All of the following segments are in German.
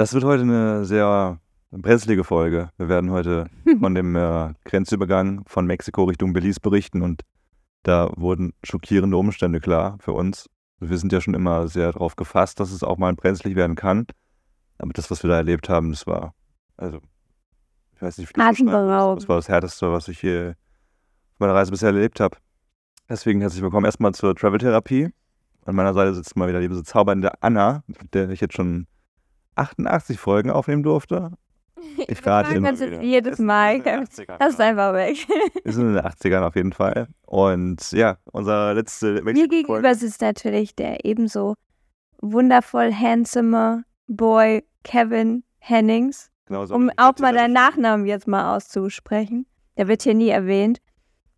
Das wird heute eine sehr brenzlige Folge. Wir werden heute von dem äh, Grenzübergang von Mexiko Richtung Belize berichten und da wurden schockierende Umstände klar für uns. Wir sind ja schon immer sehr darauf gefasst, dass es auch mal brenzlig werden kann. Aber das, was wir da erlebt haben, das war, also, ich weiß nicht, wie das Das war das Härteste, was ich hier auf meiner Reise bisher erlebt habe. Deswegen herzlich willkommen erstmal zur Travel-Therapie. An meiner Seite sitzt mal wieder die bezaubernde Anna, mit der ich jetzt schon 88 Folgen aufnehmen durfte. Ich rate immer wieder. jedes Mal. Das ist einfach weg. Wir sind in den 80ern auf jeden Fall. Und ja, unser letzte Mir gegenüber sitzt natürlich der ebenso wundervoll handsome Boy Kevin Hennings. Genau so um auch mal deinen Nachnamen jetzt mal auszusprechen. Der wird hier nie erwähnt.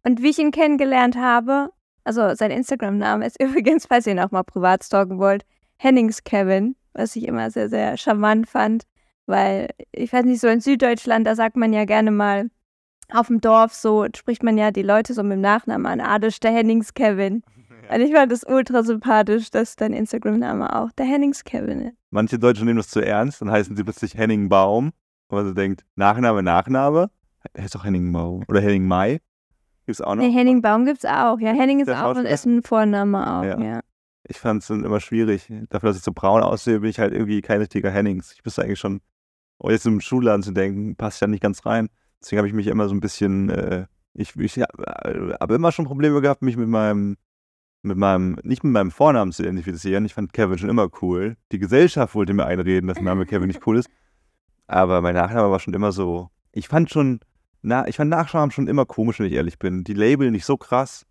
Und wie ich ihn kennengelernt habe, also sein Instagram-Name ist übrigens, falls ihr ihn auch mal privat stalken wollt, Hennings Kevin, was ich immer sehr, sehr charmant fand. Weil, ich weiß nicht, so in Süddeutschland, da sagt man ja gerne mal, auf dem Dorf so spricht man ja die Leute so mit dem Nachnamen an. Ah, das ist der Hennings Kevin. Und ich fand das ultra sympathisch, dass dein Instagram-Name auch der Hennings Kevin ist. Manche Deutsche nehmen das zu ernst, dann heißen sie plötzlich Henning Baum. Und man so denkt, Nachname, Nachname. Er ist doch Henning Baum. Oder Henning Mai. Gibt's auch noch? Nee, Henning Baum gibt's auch. Ja, Henning ist auch und ist ein Vorname auch, ja. ja. Ich fand es immer schwierig. Dafür, dass ich so braun aussehe, bin ich halt irgendwie kein richtiger Hennings. Ich müsste eigentlich schon oh, jetzt im Schulladen zu denken, passt ja nicht ganz rein. Deswegen habe ich mich immer so ein bisschen, äh, ich, ich habe hab immer schon Probleme gehabt, mich mit meinem, mit meinem, nicht mit meinem Vornamen zu identifizieren. Ich fand Kevin schon immer cool. Die Gesellschaft wollte mir einreden, dass der Name Kevin nicht cool ist. Aber mein Nachname war schon immer so. Ich fand schon, na, ich fand Nachnamen schon immer komisch, wenn ich ehrlich bin. Die Label nicht so krass.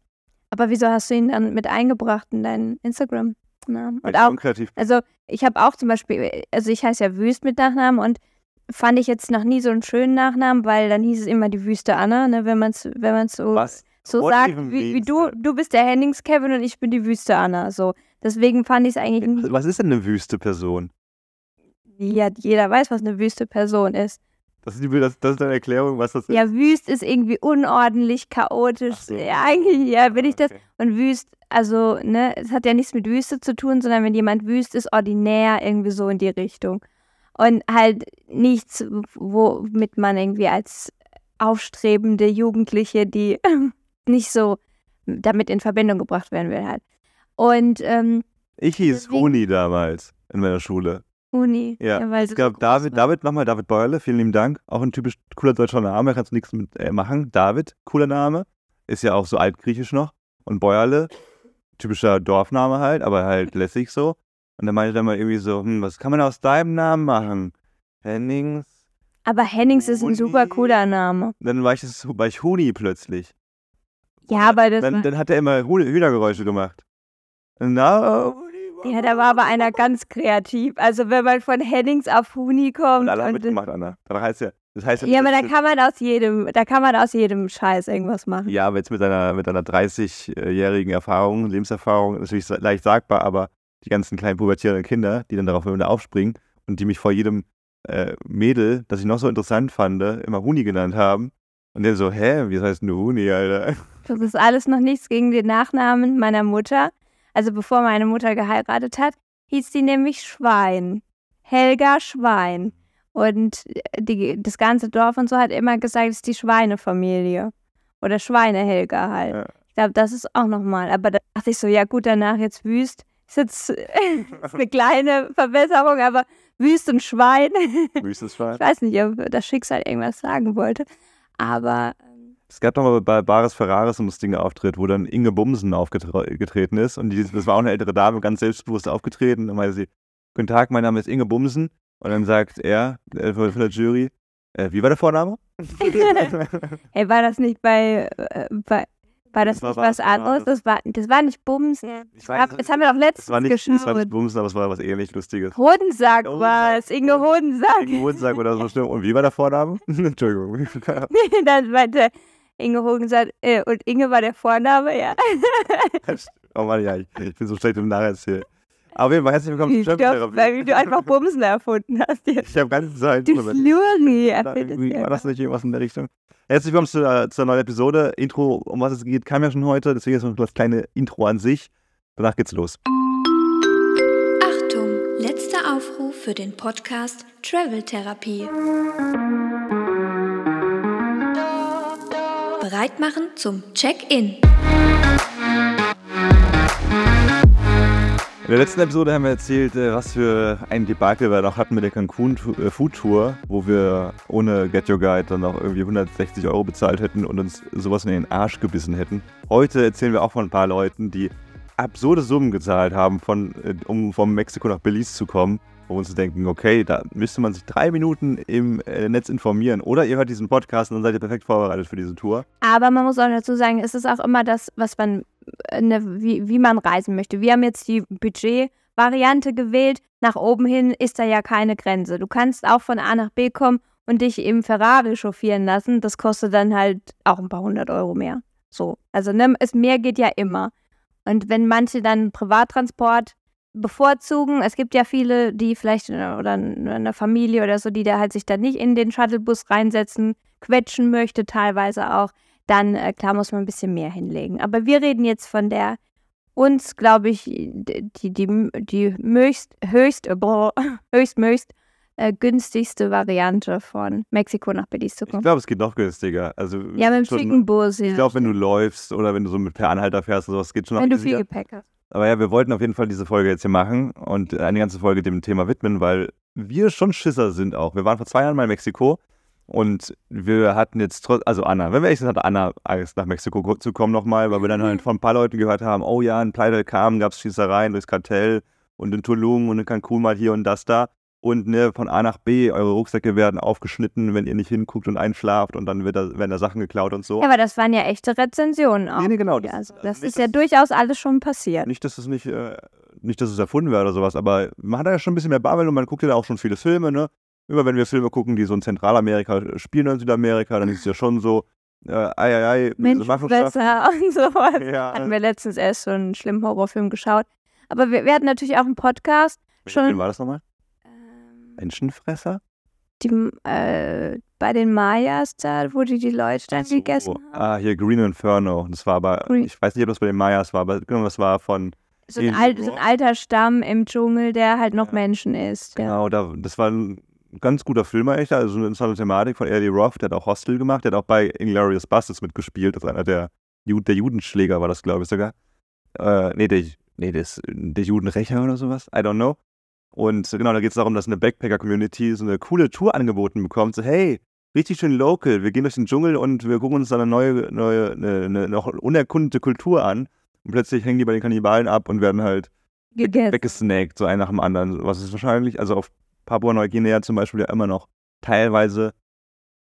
Aber wieso hast du ihn dann mit eingebracht in deinen Instagram-Namen? Und auch, also ich habe auch zum Beispiel, also ich heiße ja Wüst mit Nachnamen und fand ich jetzt noch nie so einen schönen Nachnamen, weil dann hieß es immer die Wüste Anna, ne, wenn man es wenn man's so, Was? so sagt, wie, wie, du, du bist der Hennings Kevin und ich bin die Wüste Anna. So. Deswegen fand ich es eigentlich. Was ist denn eine wüste Person? Ja, jeder weiß, was eine wüste Person ist. Das ist, die, das, das ist eine Erklärung, was das ist. Ja, wüst ist irgendwie unordentlich, chaotisch. So. Ja, eigentlich, ja, bin ich das. Okay. Und wüst, also, ne, es hat ja nichts mit Wüste zu tun, sondern wenn jemand wüst ist, ordinär, irgendwie so in die Richtung und halt nichts, womit man irgendwie als aufstrebende Jugendliche, die nicht so damit in Verbindung gebracht werden will, halt. Und ähm, ich hieß deswegen, Uni damals in meiner Schule. Uni. Ja, ja weil es gab David, David, nochmal David Beuerle, vielen lieben Dank. Auch ein typisch cooler deutscher Name, kannst du nichts mit äh, machen. David, cooler Name. Ist ja auch so altgriechisch noch. Und Beuerle, typischer Dorfname halt, aber halt lässig so. Und dann meinte er mal irgendwie so, hm, was kann man aus deinem Namen machen? Hennings. Aber Hennings ist ein super cooler Name. Dann war ich, das, war ich Huni plötzlich. Ja, aber das dann, dann hat er immer Hühnergeräusche gemacht. Na, ja, da war aber einer ganz kreativ. Also wenn man von Hennings auf Huni kommt. Und alle haben mitgemacht, Anna. Das heißt ja, das heißt ja, ja aber da kann man aus jedem, da kann man aus jedem Scheiß irgendwas machen. Ja, aber jetzt mit einer, mit einer 30-jährigen Erfahrung, Lebenserfahrung, natürlich leicht sagbar, aber die ganzen kleinen pubertierenden Kinder, die dann darauf immer aufspringen und die mich vor jedem äh, Mädel, das ich noch so interessant fand, immer Huni genannt haben. Und der so, hä, wie heißt du Huni, Alter? Das ist alles noch nichts gegen den Nachnamen meiner Mutter. Also bevor meine Mutter geheiratet hat, hieß sie nämlich Schwein. Helga Schwein. Und die, das ganze Dorf und so hat immer gesagt, es ist die Schweinefamilie. Oder Schweinehelga halt. Ja. Ich glaube, das ist auch nochmal. Aber da dachte ich so, ja gut, danach jetzt Wüst ist jetzt ist eine kleine Verbesserung, aber Wüstenschwein. Wüstenschwein. Ich weiß nicht, ob das Schicksal irgendwas sagen wollte. Aber. Es gab doch mal bei Baris Ferraris um das Ding auftritt, wo dann Inge Bumsen aufgetreten ist. Und die, das war auch eine ältere Dame, ganz selbstbewusst aufgetreten. Und meinte sie: Guten Tag, mein Name ist Inge Bumsen. Und dann sagt er äh, von der Jury: äh, Wie war der Vorname? hey, war das nicht bei, äh, bei war das, das war nicht was, was anderes? Das war, das war nicht Bums. Ja. Ich weiß, das haben wir doch letztens war nicht, geschaut. Das war nicht Bums, aber es war was ähnlich Lustiges. Hodensack war es. Inge Hodensack. Inge Hodensack oder so stimmt. Und wie war der Vorname? Entschuldigung. dann meinte Inge Hodensack, äh, und Inge war der Vorname, ja. oh Mann, ja, ich, ich bin so schlecht im Nacherzählen. Auf jeden Fall herzlich willkommen zur Therapie. Weil du einfach Bumsen erfunden hast. Jetzt. Ich habe ganze Zeit. Du Fluri War das nicht irgendwas in der Richtung? Herzlich willkommen zu, äh, zur neuen Episode. Intro, um was es geht, kam ja schon heute. Deswegen ist noch das kleine Intro an sich. Danach geht's los. Achtung, Letzter Aufruf für den Podcast Travel Therapie. Bereit machen zum Check-in. In der letzten Episode haben wir erzählt, äh, was für ein Debakel wir noch hatten mit der Cancun äh, Food Tour, wo wir ohne Get Your Guide dann noch irgendwie 160 Euro bezahlt hätten und uns sowas in den Arsch gebissen hätten. Heute erzählen wir auch von ein paar Leuten, die absurde Summen gezahlt haben, von, äh, um von Mexiko nach Belize zu kommen wo uns denken, okay, da müsste man sich drei Minuten im äh, Netz informieren. Oder ihr hört diesen Podcast und dann seid ihr perfekt vorbereitet für diese Tour. Aber man muss auch dazu sagen, es ist auch immer das, was man, äh, ne, wie, wie man reisen möchte. Wir haben jetzt die Budget-Variante gewählt. Nach oben hin ist da ja keine Grenze. Du kannst auch von A nach B kommen und dich im Ferrari chauffieren lassen. Das kostet dann halt auch ein paar hundert Euro mehr. So. Also ne, es mehr geht ja immer. Und wenn manche dann Privattransport bevorzugen. Es gibt ja viele, die vielleicht oder eine Familie oder so, die da halt sich dann nicht in den Shuttlebus reinsetzen, quetschen möchte, teilweise auch. Dann, äh, klar, muss man ein bisschen mehr hinlegen. Aber wir reden jetzt von der uns, glaube ich, die, die, die höchst, höchst, boah, höchst, höchst äh, günstigste Variante von Mexiko nach Belize zu kommen. Ich glaube, es geht noch günstiger. Also, ja, mit dem schicken Bus, ja. Ich glaube, wenn du läufst oder wenn du so mit per Anhalter fährst, oder sowas geht schon noch Wenn du viel Gepäck hast. Aber ja, wir wollten auf jeden Fall diese Folge jetzt hier machen und eine ganze Folge dem Thema widmen, weil wir schon Schisser sind auch. Wir waren vor zwei Jahren mal in Mexiko und wir hatten jetzt trotz, also Anna, wenn wir ehrlich sind, hatte Anna Angst, nach Mexiko zu kommen nochmal, weil wir dann halt von ein paar Leuten gehört haben, oh ja, in del Carmen gab es Schießereien durchs Kartell und in Tulum und in Cancun mal hier und das da und ne, von A nach B, eure Rucksäcke werden aufgeschnitten, wenn ihr nicht hinguckt und einschlaft und dann wird da, werden da Sachen geklaut und so. Ja, aber das waren ja echte Rezensionen auch. Nee, nee, genau. Das, also, das ist ja durchaus alles schon passiert. Nicht, dass es nicht, äh, nicht, dass es erfunden wäre oder sowas, aber man hat ja schon ein bisschen mehr Barwelt und man guckt ja auch schon viele Filme, ne? Immer wenn wir Filme gucken, die so in Zentralamerika spielen in Südamerika, dann ist es ja schon so, äh, ei, ei, ei, Mensch, besser und sowas. Ja. Hatten wir letztens erst so einen schlimmen Horrorfilm geschaut. Aber wir, wir hatten natürlich auch einen Podcast. Welcher Film war das nochmal? Menschenfresser? Die, äh, bei den Mayas da, wo die Leute dann so, gegessen haben. Ah, hier Green Inferno. Das war aber, Green. ich weiß nicht, ob das bei den Mayas war, aber genau, das war von. So ein, alt, so ein, alter Stamm im Dschungel, der halt noch ja. Menschen ist. Genau, da, das war ein ganz guter Film eigentlich, also eine interessante Thematik von Eddie Roth, der hat auch Hostel gemacht, der hat auch bei Inglourious Basterds mitgespielt, das ist einer der, der Judenschläger war das, glaube ich sogar. Äh, nee, der, nee, der, ist, der Judenrächer oder sowas, I don't know. Und genau, da geht es darum, dass eine Backpacker-Community so eine coole Tour angeboten bekommt. So, hey, richtig schön local, wir gehen durch den Dschungel und wir gucken uns eine neue, neue, eine, eine noch unerkundete Kultur an. Und plötzlich hängen die bei den Kannibalen ab und werden halt Gegessen. weggesnackt, so ein nach dem anderen. Was ist wahrscheinlich, also auf Papua-Neuguinea zum Beispiel ja immer noch teilweise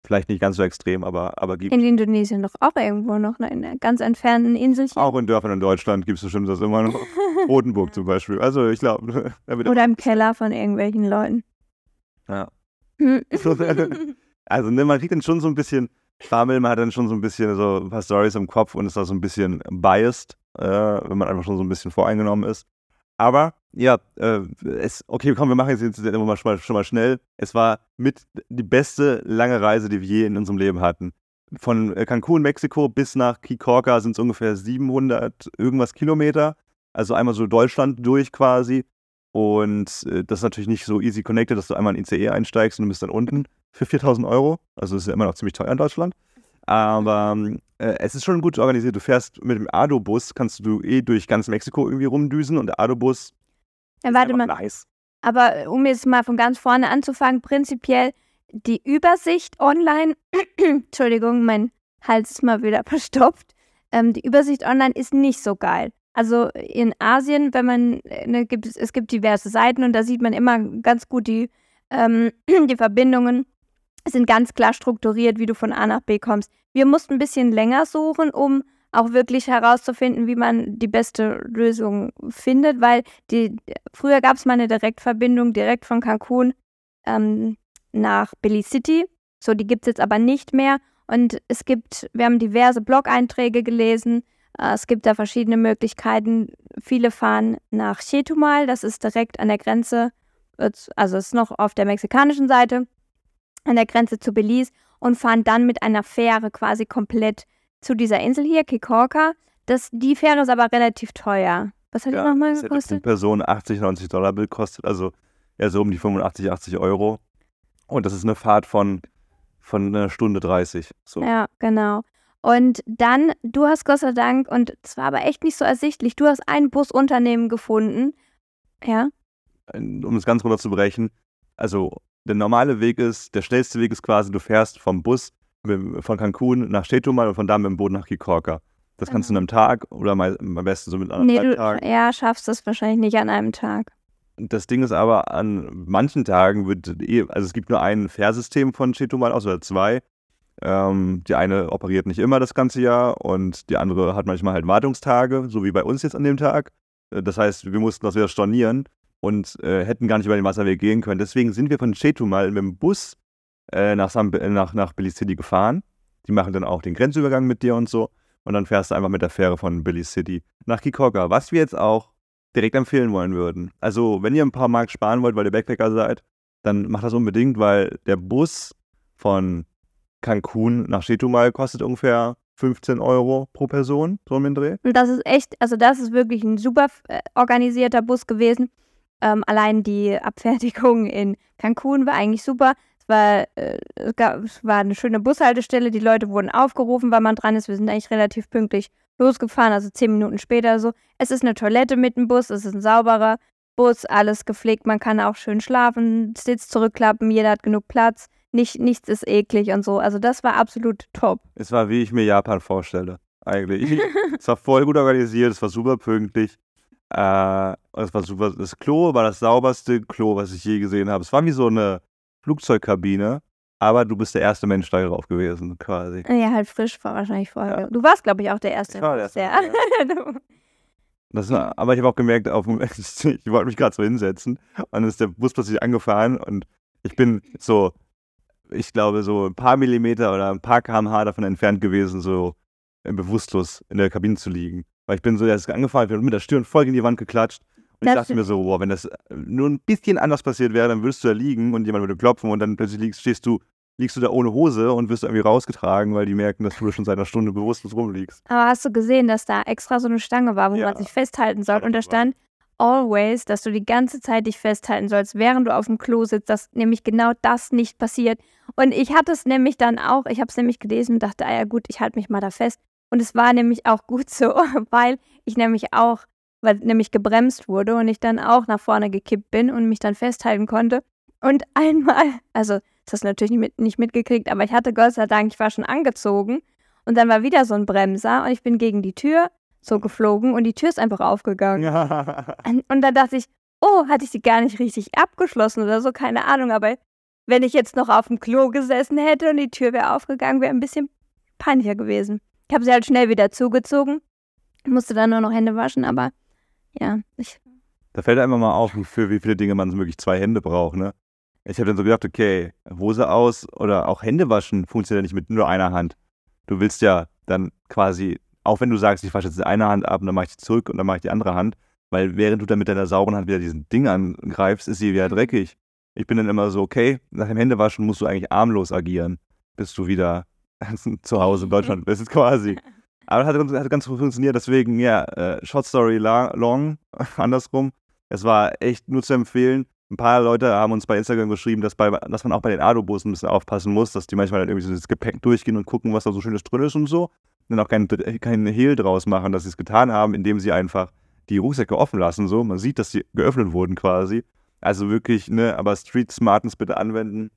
Vielleicht nicht ganz so extrem, aber, aber gibt In Indonesien doch auch irgendwo noch ne, in einer ganz entfernten Insel. Auch in Dörfern in Deutschland gibt es bestimmt das immer noch. Rotenburg zum Beispiel. Also ich glaube. Oder im Keller von irgendwelchen Leuten. Ja. also ne, man kriegt dann schon so ein bisschen Schwammel, man hat dann schon so ein bisschen so ein paar Stories im Kopf und ist da so ein bisschen biased, äh, wenn man einfach schon so ein bisschen voreingenommen ist. Aber ja, äh, es, okay, komm, wir machen jetzt, jetzt mal, schon mal schnell. Es war mit die beste lange Reise, die wir je in unserem Leben hatten. Von äh, Cancun, Mexiko bis nach Kikorka sind es ungefähr 700 irgendwas Kilometer. Also einmal so Deutschland durch quasi. Und äh, das ist natürlich nicht so easy connected, dass du einmal in ICE einsteigst und du bist dann unten für 4000 Euro. Also ist ja immer noch ziemlich teuer in Deutschland. Aber äh, es ist schon gut organisiert. Du fährst mit dem Ado-Bus, kannst du eh durch ganz Mexiko irgendwie rumdüsen und der Ado-Bus ja, warte mal. Nice. Aber äh, um jetzt mal von ganz vorne anzufangen, prinzipiell die Übersicht online, Entschuldigung, mein Hals ist mal wieder verstopft. Ähm, die Übersicht online ist nicht so geil. Also in Asien, wenn man, äh, ne, gibt es, es gibt diverse Seiten und da sieht man immer ganz gut die, ähm, die Verbindungen sind ganz klar strukturiert, wie du von A nach B kommst. Wir mussten ein bisschen länger suchen, um auch wirklich herauszufinden, wie man die beste Lösung findet, weil die, früher gab es mal eine Direktverbindung direkt von Cancun ähm, nach Belize City. So, die gibt es jetzt aber nicht mehr. Und es gibt, wir haben diverse Blog-Einträge gelesen. Äh, es gibt da verschiedene Möglichkeiten. Viele fahren nach Chetumal, das ist direkt an der Grenze, also ist noch auf der mexikanischen Seite, an der Grenze zu Belize und fahren dann mit einer Fähre quasi komplett zu dieser Insel hier, Kikorka. Das, die Fähre ist aber relativ teuer. Was hat ja, die nochmal gekostet? Pro Person 80, 90 Dollar gekostet. Also ja so um die 85, 80 Euro. Und das ist eine Fahrt von, von einer Stunde 30. So. Ja, genau. Und dann, du hast Gott sei Dank, und es war aber echt nicht so ersichtlich, du hast ein Busunternehmen gefunden. Ja. Um es ganz runter zu brechen, also der normale Weg ist, der schnellste Weg ist quasi, du fährst vom Bus von Cancun nach Chetumal und von da mit dem Boot nach Kikorka. Das kannst du in einem Tag oder mal, am besten so mit anderthalb nee, du, Tagen. Ja, schaffst das wahrscheinlich nicht an einem Tag. Das Ding ist aber, an manchen Tagen wird eh, also es gibt nur ein Fährsystem von Chetumal aus oder zwei. Ähm, die eine operiert nicht immer das ganze Jahr und die andere hat manchmal halt Wartungstage, so wie bei uns jetzt an dem Tag. Äh, das heißt, wir mussten das wieder stornieren und äh, hätten gar nicht über den Wasserweg gehen können. Deswegen sind wir von Chetumal mit dem Bus äh, nach, Sam nach, nach Billy City gefahren. Die machen dann auch den Grenzübergang mit dir und so. Und dann fährst du einfach mit der Fähre von Billy City nach Kikoka, was wir jetzt auch direkt empfehlen wollen würden. Also, wenn ihr ein paar Mark sparen wollt, weil ihr Backpacker seid, dann macht das unbedingt, weil der Bus von Cancun nach Chetumal kostet ungefähr 15 Euro pro Person, so im Dreh. Das ist echt, also das ist wirklich ein super äh, organisierter Bus gewesen. Ähm, allein die Abfertigung in Cancun war eigentlich super war, äh, es, gab, es war eine schöne Bushaltestelle, die Leute wurden aufgerufen, weil man dran ist. Wir sind eigentlich relativ pünktlich losgefahren, also zehn Minuten später so. Es ist eine Toilette mit dem Bus, es ist ein sauberer Bus, alles gepflegt, man kann auch schön schlafen, Sitz zurückklappen, jeder hat genug Platz, nicht, nichts ist eklig und so. Also das war absolut top. Es war, wie ich mir Japan vorstelle, eigentlich. es war voll gut organisiert, es war super pünktlich. Äh, es war super, das Klo war das sauberste Klo, was ich je gesehen habe. Es war wie so eine Flugzeugkabine, aber du bist der erste Mensch da drauf gewesen, quasi. Ja, halt frisch war wahrscheinlich vorher. Ja. Du warst, glaube ich, auch der erste. Ich war der erste. Ja. Das aber ich habe auch gemerkt, auf ich wollte mich gerade so hinsetzen und dann ist der Bus plötzlich angefahren und ich bin so, ich glaube, so ein paar Millimeter oder ein paar kmh davon entfernt gewesen, so bewusstlos in der Kabine zu liegen. Weil ich bin so, er ist angefahren, ich bin mit der Stirn voll in die Wand geklatscht und ich dachte mir so, boah, wenn das äh, nur ein bisschen anders passiert wäre, dann würdest du da liegen und jemand würde klopfen und dann plötzlich liegst, stehst du, liegst du da ohne Hose und wirst irgendwie rausgetragen, weil die merken, dass du schon seit einer Stunde bewusstlos rumliegst. Aber hast du gesehen, dass da extra so eine Stange war, wo ja. man sich festhalten soll? Und da stand always, dass du die ganze Zeit dich festhalten sollst, während du auf dem Klo sitzt, dass nämlich genau das nicht passiert. Und ich hatte es nämlich dann auch, ich habe es nämlich gelesen und dachte, ah ja gut, ich halte mich mal da fest. Und es war nämlich auch gut so, weil ich nämlich auch weil nämlich gebremst wurde und ich dann auch nach vorne gekippt bin und mich dann festhalten konnte. Und einmal, also das hast du natürlich nicht, mit, nicht mitgekriegt, aber ich hatte Gott sei Dank, ich war schon angezogen und dann war wieder so ein Bremser und ich bin gegen die Tür so geflogen und die Tür ist einfach aufgegangen. und dann dachte ich, oh, hatte ich sie gar nicht richtig abgeschlossen oder so, keine Ahnung, aber wenn ich jetzt noch auf dem Klo gesessen hätte und die Tür wäre aufgegangen, wäre ein bisschen peinlicher gewesen. Ich habe sie halt schnell wieder zugezogen, musste dann nur noch Hände waschen, aber ja, ich. Da fällt einem mal auf, für wie viele Dinge man wirklich zwei Hände braucht, ne? Ich habe dann so gedacht, okay, Hose aus oder auch Hände waschen funktioniert ja nicht mit nur einer Hand. Du willst ja dann quasi, auch wenn du sagst, ich wasche jetzt eine Hand ab und dann mache ich die zurück und dann mache ich die andere Hand, weil während du dann mit deiner sauberen Hand wieder diesen Ding angreifst, ist sie wieder dreckig. Ich bin dann immer so, okay, nach dem Händewaschen musst du eigentlich armlos agieren, bis du wieder zu Hause in Deutschland bist, quasi. Aber hat, hat ganz gut funktioniert, deswegen, ja, äh, Short Story long, andersrum. Es war echt nur zu empfehlen. Ein paar Leute haben uns bei Instagram geschrieben, dass, bei, dass man auch bei den Adobussen ein bisschen aufpassen muss, dass die manchmal dann irgendwie so das Gepäck durchgehen und gucken, was da so schönes drin ist und so. Und dann auch keinen kein Hehl draus machen, dass sie es getan haben, indem sie einfach die Rucksäcke offen lassen. So. Man sieht, dass sie geöffnet wurden quasi. Also wirklich, ne, aber Street Smartness bitte anwenden.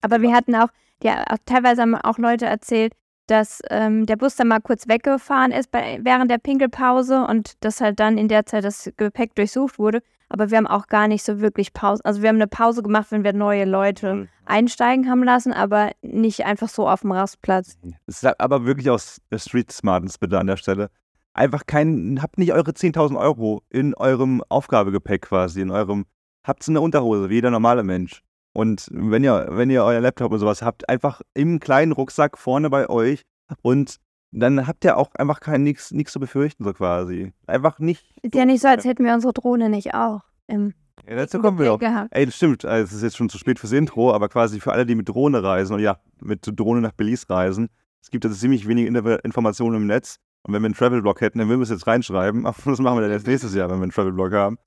Aber wir hatten auch, ja, teilweise haben auch Leute erzählt, dass ähm, der Bus dann mal kurz weggefahren ist bei, während der Pinkelpause und dass halt dann in der Zeit das Gepäck durchsucht wurde. Aber wir haben auch gar nicht so wirklich Pause. Also wir haben eine Pause gemacht, wenn wir neue Leute mhm. einsteigen haben lassen, aber nicht einfach so auf dem Rastplatz. Es ist aber wirklich aus Street Smartness bitte an der Stelle. Einfach kein, habt nicht eure 10.000 Euro in eurem Aufgabegepäck quasi, in eurem, habt eine Unterhose, wie jeder normale Mensch. Und wenn ihr, wenn ihr euer Laptop und sowas habt, einfach im kleinen Rucksack vorne bei euch und dann habt ihr auch einfach kein nichts zu befürchten, so quasi. Einfach nicht. Ist ja nicht so, als hätten wir unsere Drohne nicht auch im ja, dazu kommen wir doch. Ey, das stimmt. Also, es ist jetzt schon zu spät fürs Intro, aber quasi für alle, die mit Drohne reisen und ja, mit Drohne nach Belize reisen, es gibt also ziemlich wenig Informationen im Netz. Und wenn wir einen Travel-Blog hätten, dann würden wir es jetzt reinschreiben. Aber das machen wir dann jetzt nächstes Jahr, wenn wir einen Travel-Blog haben.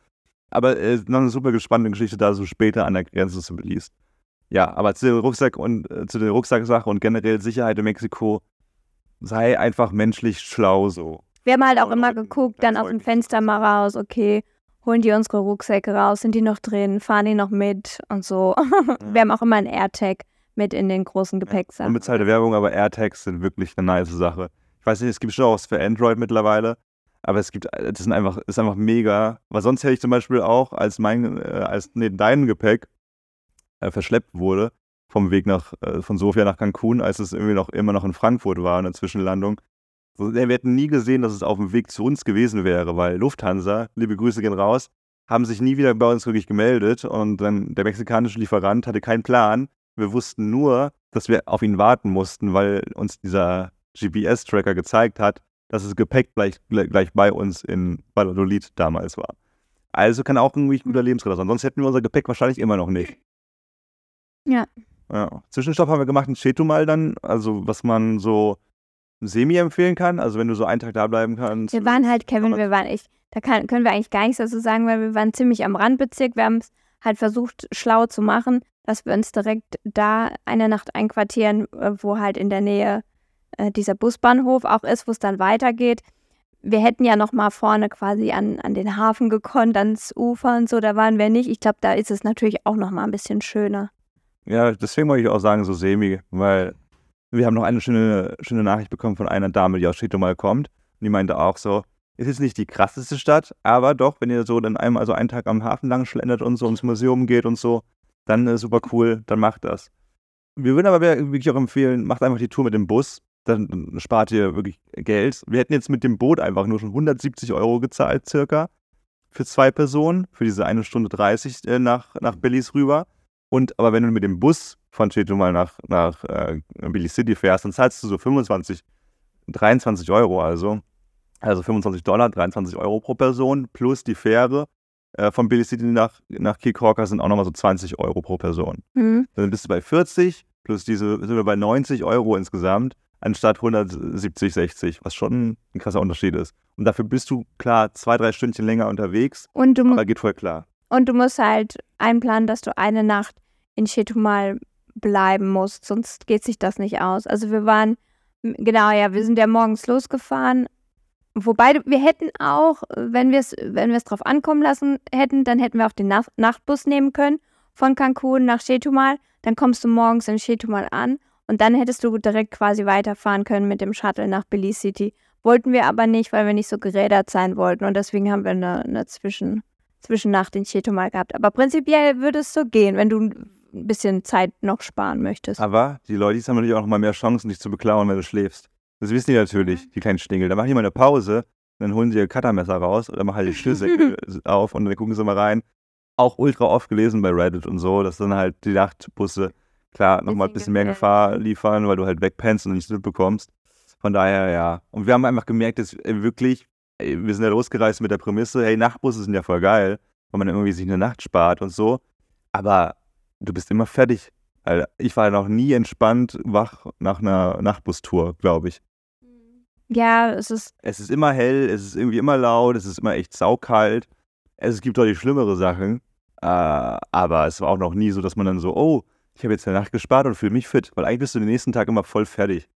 Aber äh, noch eine super gespannte Geschichte da so später an der Grenze zu Belize. Ja, aber zu dem Rucksack und äh, zu der Rucksacksache und generell Sicherheit in Mexiko sei einfach menschlich schlau so. Wir haben halt auch immer geguckt, dann aus dem Fenster mal raus, okay, holen die unsere Rucksäcke raus, sind die noch drin, fahren die noch mit und so. Wir haben auch immer einen AirTag mit in den großen Gepäcksachen. Unbezahlte Werbung, aber AirTags sind wirklich eine nice Sache. Ich weiß nicht, es gibt schon auch was für Android mittlerweile, aber es gibt, das sind einfach, ist einfach mega. Weil sonst hätte ich zum Beispiel auch, als mein, äh, als nee, dein Gepäck äh, verschleppt wurde, vom Weg nach, äh, von Sofia nach Cancun, als es irgendwie noch immer noch in Frankfurt war, eine Zwischenlandung. So, wir hätten nie gesehen, dass es auf dem Weg zu uns gewesen wäre, weil Lufthansa, liebe Grüße gehen raus, haben sich nie wieder bei uns wirklich gemeldet und dann der mexikanische Lieferant hatte keinen Plan. Wir wussten nur, dass wir auf ihn warten mussten, weil uns dieser GPS-Tracker gezeigt hat, dass das Gepäck gleich, gleich bei uns in Valladolid damals war. Also kann auch ein guter Lebensretter sein. Sonst hätten wir unser Gepäck wahrscheinlich immer noch nicht. Ja. ja. Zwischenstopp haben wir gemacht in Chetumal dann, also was man so semi empfehlen kann. Also wenn du so einen Tag da bleiben kannst. Wir waren halt, Kevin, wir waren echt, da kann, können wir eigentlich gar nichts dazu sagen, weil wir waren ziemlich am Randbezirk. Wir haben es halt versucht, schlau zu machen, dass wir uns direkt da eine Nacht einquartieren, äh, wo halt in der Nähe äh, dieser Busbahnhof auch ist, wo es dann weitergeht. Wir hätten ja noch mal vorne quasi an, an den Hafen gekonnt, ans Ufer und so, da waren wir nicht. Ich glaube, da ist es natürlich auch noch mal ein bisschen schöner. Ja, deswegen wollte ich auch sagen, so semi, weil wir haben noch eine schöne, schöne Nachricht bekommen von einer Dame, die aus Chetumal kommt. Und die meinte auch so, es ist nicht die krasseste Stadt, aber doch, wenn ihr so dann einmal so einen Tag am Hafen lang schlendert und so ins Museum geht und so, dann ist super cool, dann macht das. Wir würden aber wirklich auch empfehlen, macht einfach die Tour mit dem Bus dann spart ihr wirklich Geld. Wir hätten jetzt mit dem Boot einfach nur schon 170 Euro gezahlt, circa, für zwei Personen, für diese eine Stunde 30 äh, nach, nach Belize rüber. Und aber wenn du mit dem Bus von Chetumal nach, nach äh, Belize City fährst, dann zahlst du so 25, 23 Euro also. Also 25 Dollar, 23 Euro pro Person, plus die Fähre äh, von Belize City nach, nach Key sind auch nochmal so 20 Euro pro Person. Mhm. Dann bist du bei 40, plus diese sind wir bei 90 Euro insgesamt anstatt 170, 60, was schon ein krasser Unterschied ist. Und dafür bist du klar zwei, drei Stündchen länger unterwegs, und du, aber geht voll klar. Und du musst halt einplanen, dass du eine Nacht in Chetumal bleiben musst, sonst geht sich das nicht aus. Also wir waren, genau, ja, wir sind ja morgens losgefahren. Wobei wir hätten auch, wenn wir es wenn drauf ankommen lassen hätten, dann hätten wir auch den Nacht Nachtbus nehmen können von Cancun nach Chetumal. Dann kommst du morgens in Chetumal an und dann hättest du direkt quasi weiterfahren können mit dem Shuttle nach Belize City. Wollten wir aber nicht, weil wir nicht so gerädert sein wollten. Und deswegen haben wir eine, eine Zwischen, Zwischennacht in Chetumal gehabt. Aber prinzipiell würde es so gehen, wenn du ein bisschen Zeit noch sparen möchtest. Aber die Leute haben natürlich auch noch mal mehr Chancen, dich zu beklauen, wenn du schläfst. Das wissen die natürlich, die kleinen Stingel. Da machen die mal eine Pause, dann holen sie ihr Cuttermesser raus oder machen halt die Schlüssel auf und dann gucken sie mal rein. Auch ultra oft gelesen bei Reddit und so, dass dann halt die Nachtbusse klar nochmal ein bisschen mehr Gefahr liefern, weil du halt wegpennst und nichts mitbekommst. Von daher, ja. Und wir haben einfach gemerkt, dass wirklich, wir sind ja losgereist mit der Prämisse, hey, Nachtbusse sind ja voll geil, weil man irgendwie sich eine Nacht spart und so. Aber du bist immer fertig. Ich war noch nie entspannt wach nach einer Nachtbustour, glaube ich. Ja, es ist. Es ist immer hell, es ist irgendwie immer laut, es ist immer echt saukalt. Es gibt deutlich schlimmere Sachen. Äh, aber es war auch noch nie so, dass man dann so, oh, ich habe jetzt eine Nacht gespart und fühle mich fit, weil eigentlich bist du den nächsten Tag immer voll fertig.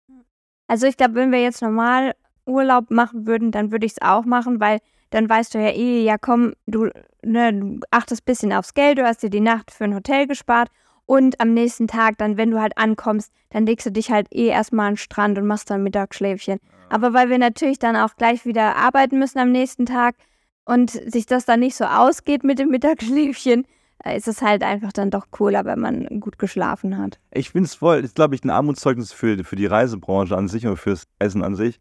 Also ich glaube, wenn wir jetzt normal Urlaub machen würden, dann würde ich es auch machen, weil dann weißt du ja eh, ja komm, du, ne, du achtest ein bisschen aufs Geld, du hast dir die Nacht für ein Hotel gespart und am nächsten Tag, dann, wenn du halt ankommst, dann legst du dich halt eh erstmal an den Strand und machst dann Mittagsschläfchen. Aber weil wir natürlich dann auch gleich wieder arbeiten müssen am nächsten Tag und sich das dann nicht so ausgeht mit dem Mittagsschläfchen, ist es halt einfach dann doch cooler, wenn man gut geschlafen hat. Ich finde es voll, ist glaube ich ein Armutszeugnis für, für die Reisebranche an sich und fürs Essen an sich.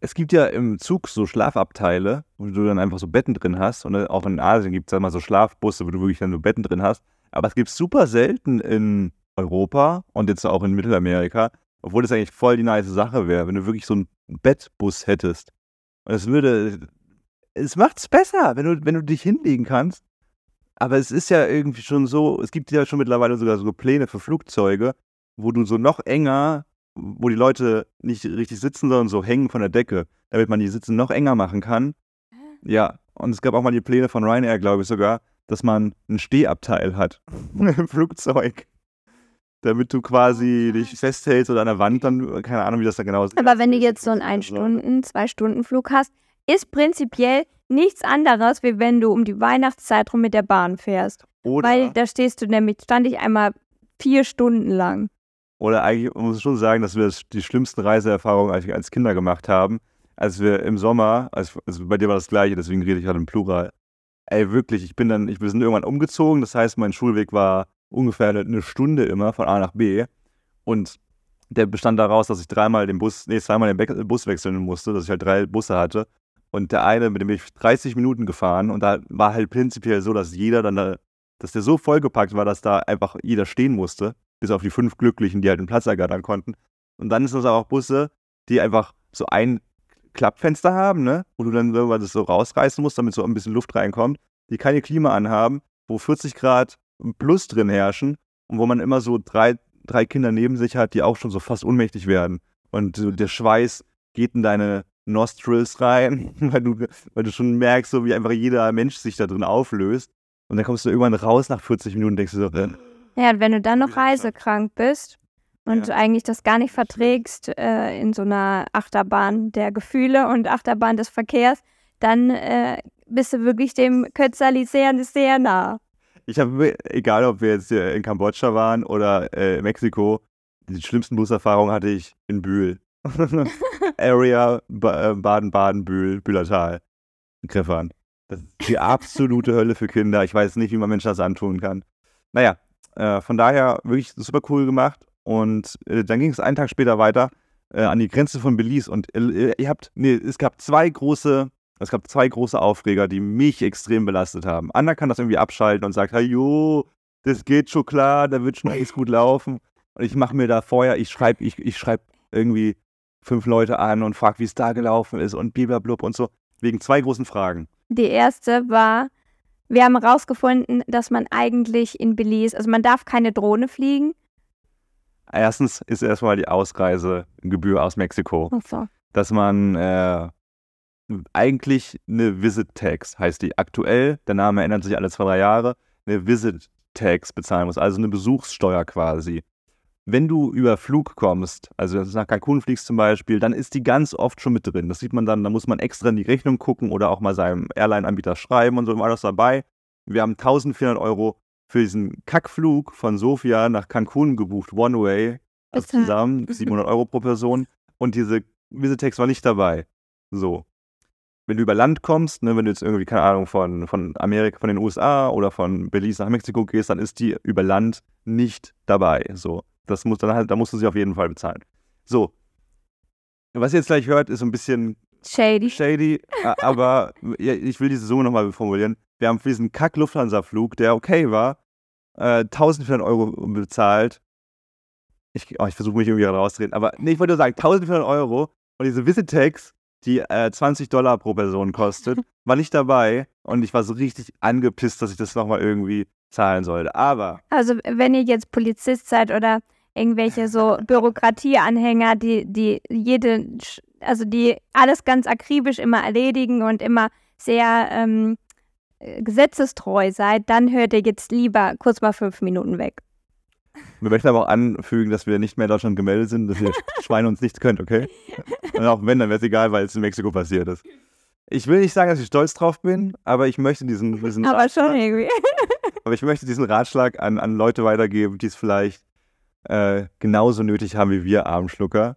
Es gibt ja im Zug so Schlafabteile, wo du dann einfach so Betten drin hast. Und auch in Asien gibt es dann mal so Schlafbusse, wo du wirklich dann so Betten drin hast. Aber es gibt super selten in Europa und jetzt auch in Mittelamerika, obwohl das eigentlich voll die nice Sache wäre, wenn du wirklich so einen Bettbus hättest. Und es würde, es macht es besser, wenn du, wenn du dich hinlegen kannst aber es ist ja irgendwie schon so, es gibt ja schon mittlerweile sogar so Pläne für Flugzeuge, wo du so noch enger, wo die Leute nicht richtig sitzen, sondern so hängen von der Decke, damit man die Sitze noch enger machen kann. Ja, Und es gab auch mal die Pläne von Ryanair, glaube ich sogar, dass man ein Stehabteil hat im Flugzeug. Damit du quasi dich festhältst oder an der Wand, dann, keine Ahnung, wie das da genau ist. Aber wenn du jetzt so einen Ein-Stunden-, Zwei-Stunden-Flug hast, ist prinzipiell nichts anderes, wie wenn du um die Weihnachtszeit rum mit der Bahn fährst. Oder Weil da stehst du nämlich, stand ich einmal vier Stunden lang. Oder eigentlich muss ich schon sagen, dass wir das, die schlimmsten Reiseerfahrungen eigentlich als Kinder gemacht haben, als wir im Sommer, also, also bei dir war das gleiche, deswegen rede ich gerade im Plural. Ey, wirklich, ich bin dann, ich, wir sind irgendwann umgezogen, das heißt, mein Schulweg war ungefähr eine Stunde immer von A nach B. Und der bestand daraus, dass ich dreimal den Bus, nee, zweimal den Bus wechseln musste, dass ich halt drei Busse hatte. Und der eine, mit dem ich 30 Minuten gefahren und da war halt prinzipiell so, dass jeder dann da, dass der so vollgepackt war, dass da einfach jeder stehen musste, bis auf die fünf Glücklichen, die halt den Platz ergattern konnten. Und dann sind es auch Busse, die einfach so ein Klappfenster haben, ne, wo du dann irgendwann das so rausreißen musst, damit so ein bisschen Luft reinkommt, die keine Klima anhaben, wo 40 Grad plus drin herrschen und wo man immer so drei, drei Kinder neben sich hat, die auch schon so fast ohnmächtig werden. Und der Schweiß geht in deine Nostrils rein, weil du, weil du schon merkst, so wie einfach jeder Mensch sich da drin auflöst. Und dann kommst du irgendwann raus nach 40 Minuten und denkst du so, ja, und wenn du dann noch reisekrank bist und ja. du eigentlich das gar nicht verträgst äh, in so einer Achterbahn der Gefühle und Achterbahn des Verkehrs, dann äh, bist du wirklich dem Kötzerli sehr, sehr nah. Ich habe, egal ob wir jetzt in Kambodscha waren oder äh, Mexiko, die schlimmsten Buserfahrungen hatte ich in Bühl. Area äh, Baden-Baden, Bühl, Bühlertal, Griffern. Das ist die absolute Hölle für Kinder. Ich weiß nicht, wie man Menschen das antun kann. Naja, äh, von daher wirklich super cool gemacht. Und äh, dann ging es einen Tag später weiter äh, an die Grenze von Belize. Und äh, ihr habt, nee, es gab zwei große, es gab zwei große Aufreger, die mich extrem belastet haben. Anna kann das irgendwie abschalten und sagt, hey, jo, das geht schon klar, da wird schon alles gut laufen. Und ich mache mir da vorher, ich schreibe ich, ich schreib irgendwie fünf Leute an und frage, wie es da gelaufen ist und blablabla und so, wegen zwei großen Fragen. Die erste war, wir haben herausgefunden, dass man eigentlich in Belize, also man darf keine Drohne fliegen. Erstens ist erstmal die Ausreisegebühr aus Mexiko. Ach so. Dass man äh, eigentlich eine Visit Tax, heißt die aktuell, der Name ändert sich alle zwei, drei Jahre, eine Visit Tax bezahlen muss, also eine Besuchssteuer quasi wenn du über Flug kommst, also nach Cancun fliegst zum Beispiel, dann ist die ganz oft schon mit drin. Das sieht man dann, da muss man extra in die Rechnung gucken oder auch mal seinem Airline-Anbieter schreiben und so war das dabei. Wir haben 1400 Euro für diesen Kackflug von Sofia nach Cancun gebucht, One Way, also zusammen, 700 Euro pro Person. Und diese Visitex war nicht dabei. So. Wenn du über Land kommst, ne, wenn du jetzt irgendwie, keine Ahnung, von, von Amerika, von den USA oder von Belize nach Mexiko gehst, dann ist die über Land nicht dabei. So. Das muss dann halt, da musst du sie auf jeden Fall bezahlen. So. Was ihr jetzt gleich hört, ist ein bisschen shady. Shady, aber ich will diese Summe nochmal formulieren. Wir haben für diesen Kack-Lufthansa-Flug, der okay war, äh, 1400 Euro bezahlt. Ich, oh, ich versuche mich irgendwie rauszureden, aber nee, ich wollte nur sagen, 1400 Euro und diese Visitex, die äh, 20 Dollar pro Person kostet, war nicht dabei und ich war so richtig angepisst, dass ich das nochmal irgendwie zahlen sollte. Aber. Also, wenn ihr jetzt Polizist seid oder irgendwelche so Bürokratieanhänger, die, die jede, also die alles ganz akribisch immer erledigen und immer sehr ähm, gesetzestreu seid, dann hört ihr jetzt lieber kurz mal fünf Minuten weg. Wir möchten aber auch anfügen, dass wir nicht mehr in Deutschland gemeldet sind, dass ihr Schweine uns nichts könnt, okay? Und auch wenn, dann wäre es egal, weil es in Mexiko passiert ist. Ich will nicht sagen, dass ich stolz drauf bin, aber ich möchte diesen. diesen aber schon irgendwie. aber ich möchte diesen Ratschlag an, an Leute weitergeben, die es vielleicht äh, genauso nötig haben wie wir Armschlucker.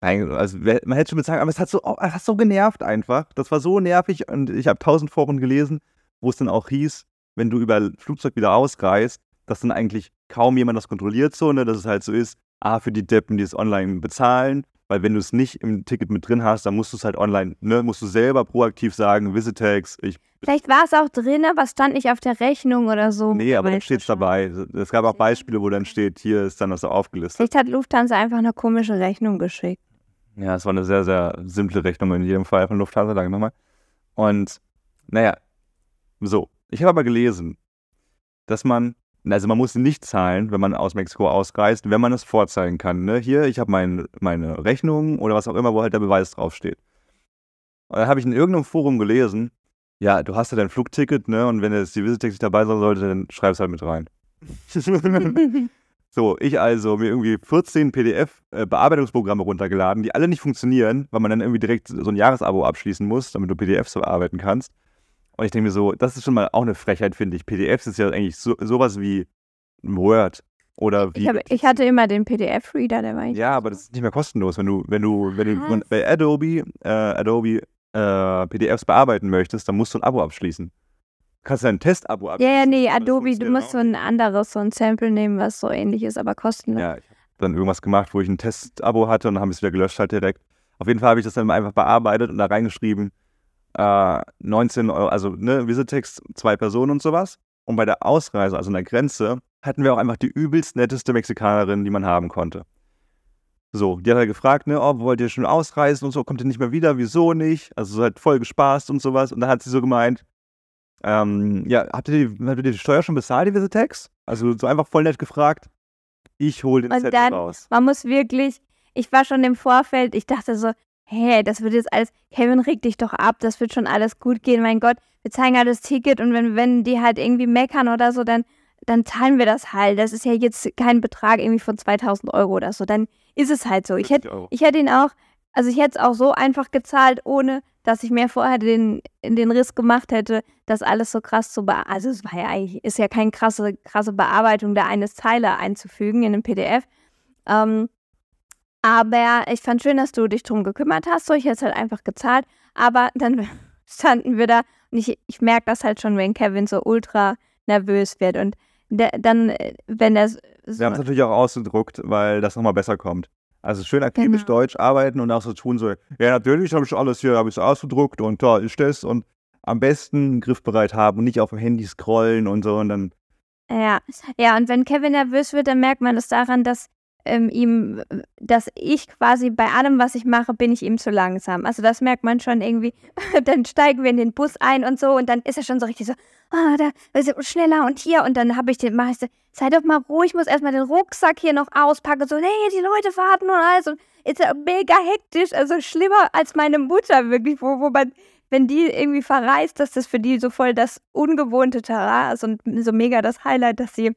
Also man hätte schon mit sagen, aber es hat so, oh, es hat so genervt einfach. Das war so nervig und ich habe tausend Foren gelesen, wo es dann auch hieß, wenn du über Flugzeug wieder ausreist, dass dann eigentlich kaum jemand das kontrolliert so, ne, dass es halt so ist, ah, für die Deppen, die es online bezahlen, weil wenn du es nicht im Ticket mit drin hast, dann musst du es halt online, ne, musst du selber proaktiv sagen, Visitex, ich. Vielleicht war es auch drin, aber es stand nicht auf der Rechnung oder so. Nee, aber dann steht es dabei. Es gab auch Beispiele, wo dann steht, hier ist dann das so aufgelistet. Vielleicht hat Lufthansa einfach eine komische Rechnung geschickt. Ja, es war eine sehr, sehr simple Rechnung in jedem Fall von Lufthansa, danke nochmal. Und naja, so. Ich habe aber gelesen, dass man also man muss nicht zahlen, wenn man aus Mexiko ausreist, wenn man es vorzeigen kann. Ne? Hier, ich habe mein, meine Rechnung oder was auch immer, wo halt der Beweis draufsteht. Und da habe ich in irgendeinem Forum gelesen, ja, du hast ja dein Flugticket, ne? Und wenn jetzt die Visitek nicht dabei sein sollte, dann schreib's halt mit rein. so, ich also mir irgendwie 14 PDF-Bearbeitungsprogramme runtergeladen, die alle nicht funktionieren, weil man dann irgendwie direkt so ein Jahresabo abschließen muss, damit du PDFs bearbeiten kannst. Und ich denke mir so, das ist schon mal auch eine Frechheit, finde ich. PDFs ist ja eigentlich so, sowas wie Word oder wie. Ich, hab, ich hatte immer den PDF-Reader, der war Ja, aber das ist nicht mehr kostenlos, wenn du, wenn du, wenn du bei Adobe, äh, Adobe äh, PDFs bearbeiten möchtest, dann musst du ein Abo abschließen. Du kannst ein Test-Abo abschließen. Ja, ja, nee, Adobe, du musst so ein anderes, so ein Sample nehmen, was so ähnlich ist, aber kostenlos. Ja, ich habe dann irgendwas gemacht, wo ich ein Test-Abo hatte und dann habe ich es wieder gelöscht halt direkt. Auf jeden Fall habe ich das dann einfach bearbeitet und da reingeschrieben, äh, 19 Euro, also ne, Visitex, zwei Personen und sowas. Und bei der Ausreise, also an der Grenze, hatten wir auch einfach die übelst netteste Mexikanerin, die man haben konnte. So, die hat halt gefragt, ne, oh, wollt ihr schon ausreisen und so, kommt ihr nicht mehr wieder, wieso nicht? Also so halt voll gespaßt und sowas. Und dann hat sie so gemeint, ähm, ja, habt ihr, die, habt ihr die Steuer schon bezahlt, die Visitex? Also so einfach voll nett gefragt. Ich hole den und Zettel dann, raus. Man muss wirklich, ich war schon im Vorfeld, ich dachte so, hey, das wird jetzt alles, Kevin regt dich doch ab, das wird schon alles gut gehen, mein Gott, wir zeigen halt das Ticket und wenn, wenn die halt irgendwie meckern oder so, dann, dann zahlen wir das halt. Das ist ja jetzt kein Betrag irgendwie von 2000 Euro oder so, dann ist es halt so. Ich hätte, ich hätte ihn auch, also ich hätte es auch so einfach gezahlt, ohne dass ich mir vorher den, den Riss gemacht hätte, das alles so krass zu bearbeiten. Also es war ja eigentlich, ist ja keine krasse, krasse Bearbeitung der eines Zeile einzufügen in einem PDF. Ähm, aber ich fand schön, dass du dich drum gekümmert hast. So, ich hätte es halt einfach gezahlt. Aber dann standen wir da und ich, ich merke das halt schon, wenn Kevin so ultra nervös wird. Und der, dann, äh, wenn er. So wir haben es natürlich auch ausgedruckt, weil das nochmal besser kommt. Also schön akribisch genau. Deutsch arbeiten und auch so tun, so, ja, natürlich habe ich alles hier, habe ich es ausgedruckt und da ist das und am besten griffbereit haben und nicht auf dem Handy scrollen und so und dann. Ja, ja, und wenn Kevin nervös wird, dann merkt man das daran, dass ähm, ihm, dass ich quasi bei allem, was ich mache, bin ich ihm zu langsam. Also das merkt man schon irgendwie. dann steigen wir in den Bus ein und so und dann ist er schon so richtig so, ah, da schneller und hier und dann habe ich den, mache ich so, sei doch mal ruhig, ich muss erstmal den Rucksack hier noch auspacken, so, nee, die Leute warten und alles und ist ja mega hektisch, also schlimmer als meine Mutter wirklich, wo, wo man, wenn die irgendwie verreist, dass das für die so voll das ungewohnte Terrain ist und so mega das Highlight, dass sie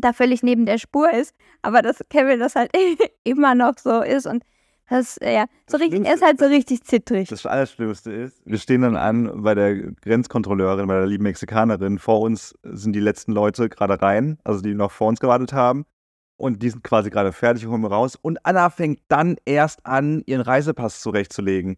da völlig neben der Spur ist, aber dass Kevin das halt immer noch so ist und das, ja, so das richtig, er ist halt so richtig zittrig. Das Allerschlimmste ist, wir stehen dann an bei der Grenzkontrolleurin, bei der lieben Mexikanerin. Vor uns sind die letzten Leute gerade rein, also die noch vor uns gewartet haben. Und die sind quasi gerade fertig und kommen raus. Und Anna fängt dann erst an, ihren Reisepass zurechtzulegen.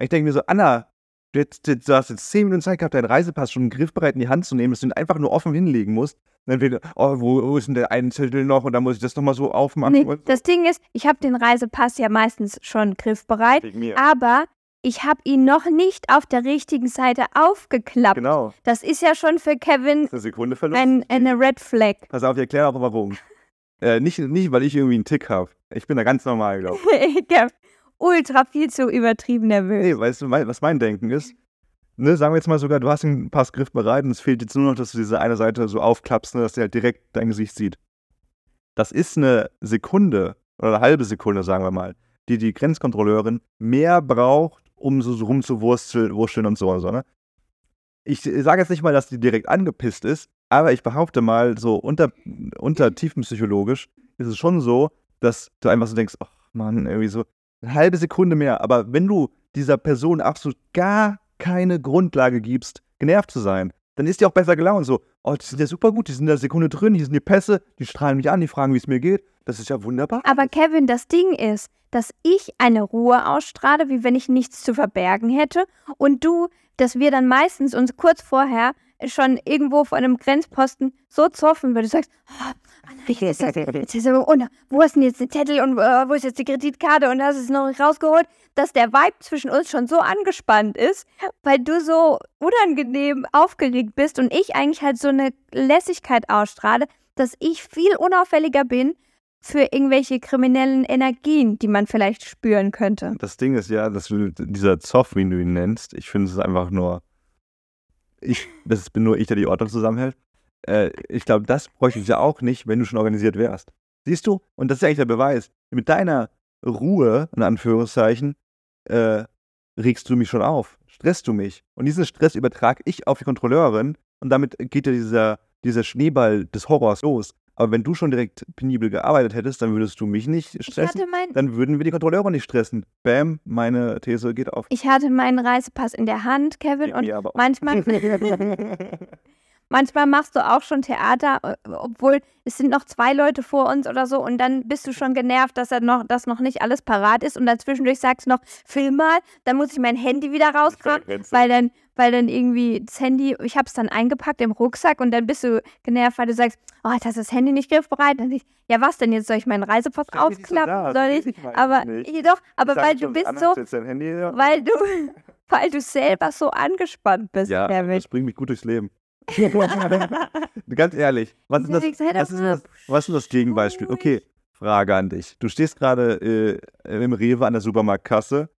ich denke mir so, Anna, du, hast jetzt zehn Minuten Zeit gehabt, deinen Reisepass schon griffbereit in die Hand zu nehmen, dass du ihn einfach nur offen hinlegen musst dann wieder, oh, wo, wo, ist denn der eine Zettel noch? Und dann muss ich das nochmal so aufmachen. Nee, das Ding ist, ich habe den Reisepass ja meistens schon griffbereit, aber ich habe ihn noch nicht auf der richtigen Seite aufgeklappt. Genau. Das ist ja schon für Kevin eine. Ein, eine Red Flag. Pass auf, ich erkläre auch warum. äh, nicht, nicht, weil ich irgendwie einen Tick habe. Ich bin da ganz normal, glaube ich. ich ultra viel zu übertrieben nervös. Nee, weißt du, was mein Denken ist? Ne, sagen wir jetzt mal sogar, du hast den Passgriff bereit und es fehlt jetzt nur noch, dass du diese eine Seite so aufklappst, ne, dass der halt direkt dein Gesicht sieht. Das ist eine Sekunde oder eine halbe Sekunde, sagen wir mal, die die Grenzkontrolleurin mehr braucht, um so, rumzuwursteln und so und so. Ne? Ich sage jetzt nicht mal, dass die direkt angepisst ist, aber ich behaupte mal, so unter, unter tiefenpsychologisch ist es schon so, dass du einfach so denkst, ach Mann, irgendwie so eine halbe Sekunde mehr. Aber wenn du dieser Person absolut gar keine Grundlage gibst, genervt zu sein, dann ist die auch besser gelaunt. So, oh, die sind ja super gut, die sind in der Sekunde drin, hier sind die Pässe, die strahlen mich an, die fragen, wie es mir geht. Das ist ja wunderbar. Aber Kevin, das Ding ist, dass ich eine Ruhe ausstrahle, wie wenn ich nichts zu verbergen hätte. Und du, dass wir dann meistens uns kurz vorher schon irgendwo vor einem Grenzposten so zoffen, weil du sagst, oh, jetzt ist, jetzt ist aber, und, wo ist denn jetzt der Zettel und uh, wo ist jetzt die Kreditkarte und hast es noch nicht rausgeholt, dass der Vibe zwischen uns schon so angespannt ist, weil du so unangenehm aufgeregt bist und ich eigentlich halt so eine Lässigkeit ausstrahle, dass ich viel unauffälliger bin für irgendwelche kriminellen Energien, die man vielleicht spüren könnte. Das Ding ist ja, dass du dieser Zoff, wie du ihn nennst, ich finde es einfach nur ich, das bin nur ich, der die Ordnung zusammenhält. Äh, ich glaube, das bräuchte ich ja auch nicht, wenn du schon organisiert wärst. Siehst du? Und das ist eigentlich der Beweis. Mit deiner Ruhe, in Anführungszeichen, äh, regst du mich schon auf, stresst du mich. Und diesen Stress übertrage ich auf die Kontrolleurin und damit geht ja dieser, dieser Schneeball des Horrors los. Aber wenn du schon direkt penibel gearbeitet hättest, dann würdest du mich nicht stressen. dann würden wir die Kontrolleure nicht stressen. Bam, meine These geht auf. Ich hatte meinen Reisepass in der Hand, Kevin, und manchmal. Manchmal machst du auch schon Theater, äh, obwohl es sind noch zwei Leute vor uns oder so und dann bist du schon genervt, dass er noch, dass noch nicht alles parat ist und dann zwischendurch sagst du noch, film mal, dann muss ich mein Handy wieder rauskramen, weil dann, weil dann irgendwie das Handy, ich habe es dann eingepackt im Rucksack und dann bist du genervt, weil du sagst, oh, jetzt hast du das Handy nicht griffbereit. Dann ich, ja, was denn jetzt? Soll ich meinen Reisepass aufklappen? So Soll ich? ich aber jedoch, aber weil du bist so, Handy, ja. weil du, weil du selber so angespannt bist. Ja, damit. das bringt mich gut durchs Leben. Ganz ehrlich, was ist, das, was, ist das, was ist das Gegenbeispiel? Okay, Frage an dich. Du stehst gerade äh, im Rewe an der Supermarktkasse.